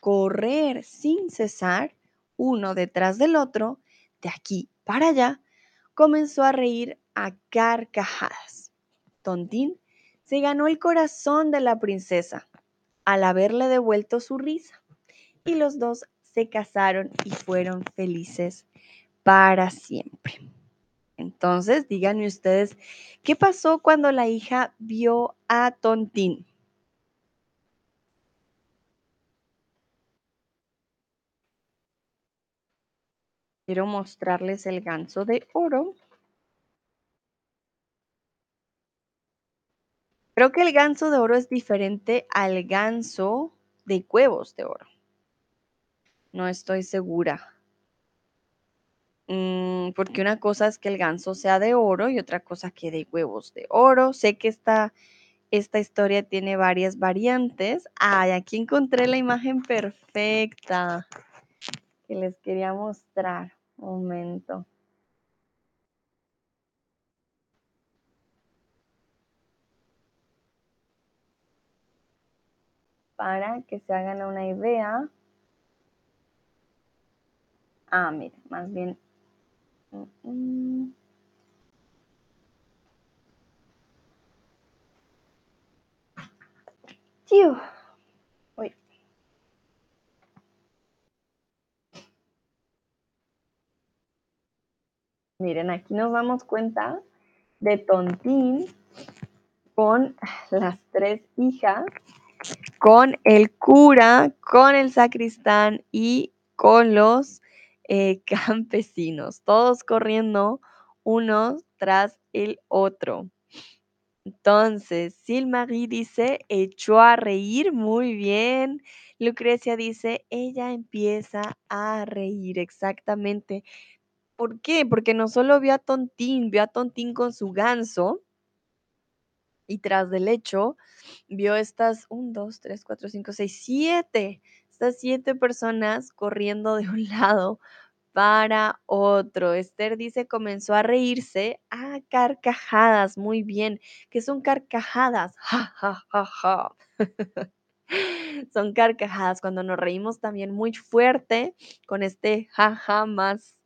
correr sin cesar, uno detrás del otro, de aquí para allá, comenzó a reír a carcajadas. Tontín se ganó el corazón de la princesa al haberle devuelto su risa y los dos se casaron y fueron felices para siempre. Entonces, díganme ustedes, ¿qué pasó cuando la hija vio a Tontín? Quiero mostrarles el ganso de oro Creo que el ganso de oro es diferente al ganso de huevos de oro. No estoy segura. Mm, porque una cosa es que el ganso sea de oro y otra cosa que de huevos de oro. Sé que esta, esta historia tiene varias variantes. Ay, aquí encontré la imagen perfecta que les quería mostrar. Momento. Para que se hagan una idea. Ah, mire, más bien. Mm, mm. Tío. Uy. Miren, aquí nos damos cuenta de Tontín con las tres hijas, con el cura, con el sacristán y con los eh, campesinos, todos corriendo uno tras el otro. Entonces, Silmarie dice, echó a reír muy bien. Lucrecia dice, ella empieza a reír, exactamente. ¿Por qué? Porque no solo vio a Tontín, vio a Tontín con su ganso y tras del hecho vio estas 1, 2, 3, 4, 5, 6, 7, estas siete personas corriendo de un lado para otro. Esther dice, comenzó a reírse a carcajadas. Muy bien. ¿Qué son carcajadas? Ja, ja, ja, ja. son carcajadas cuando nos reímos también muy fuerte con este jaja más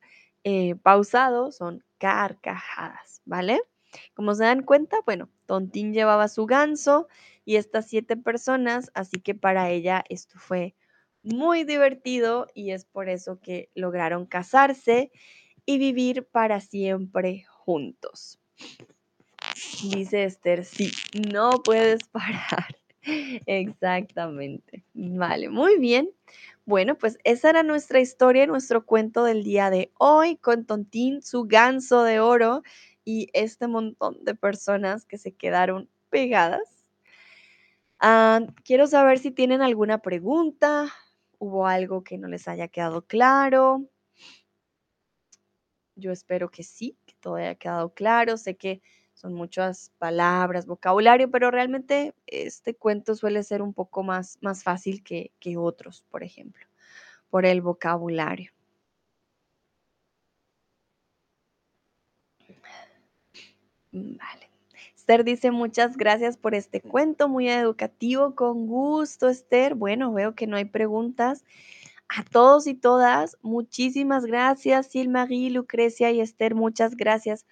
eh, pausado, son carcajadas, ¿vale? Como se dan cuenta, bueno, Tontín llevaba su ganso y estas siete personas, así que para ella esto fue muy divertido y es por eso que lograron casarse y vivir para siempre juntos. Dice Esther, sí, no puedes parar. Exactamente. Vale, muy bien. Bueno, pues esa era nuestra historia, nuestro cuento del día de hoy con Tontín, su ganso de oro y este montón de personas que se quedaron pegadas. Ah, quiero saber si tienen alguna pregunta, hubo algo que no les haya quedado claro. Yo espero que sí, que todo haya quedado claro. Sé que son muchas palabras, vocabulario, pero realmente este cuento suele ser un poco más, más fácil que, que otros, por ejemplo, por el vocabulario. Mm, vale. Esther dice muchas gracias por este cuento, muy educativo, con gusto, Esther. Bueno, veo que no hay preguntas. A todos y todas, muchísimas gracias, Silmarie, Lucrecia y Esther, muchas gracias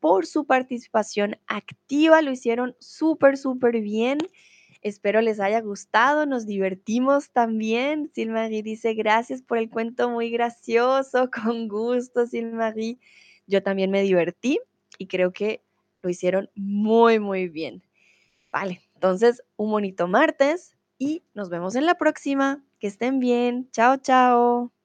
por su participación activa, lo hicieron súper, súper bien. Espero les haya gustado, nos divertimos también. Silmarie dice, gracias por el cuento muy gracioso, con gusto, Silmarie. Yo también me divertí y creo que lo hicieron muy, muy bien. Vale, entonces un bonito martes y nos vemos en la próxima. Que estén bien. Chao, chao.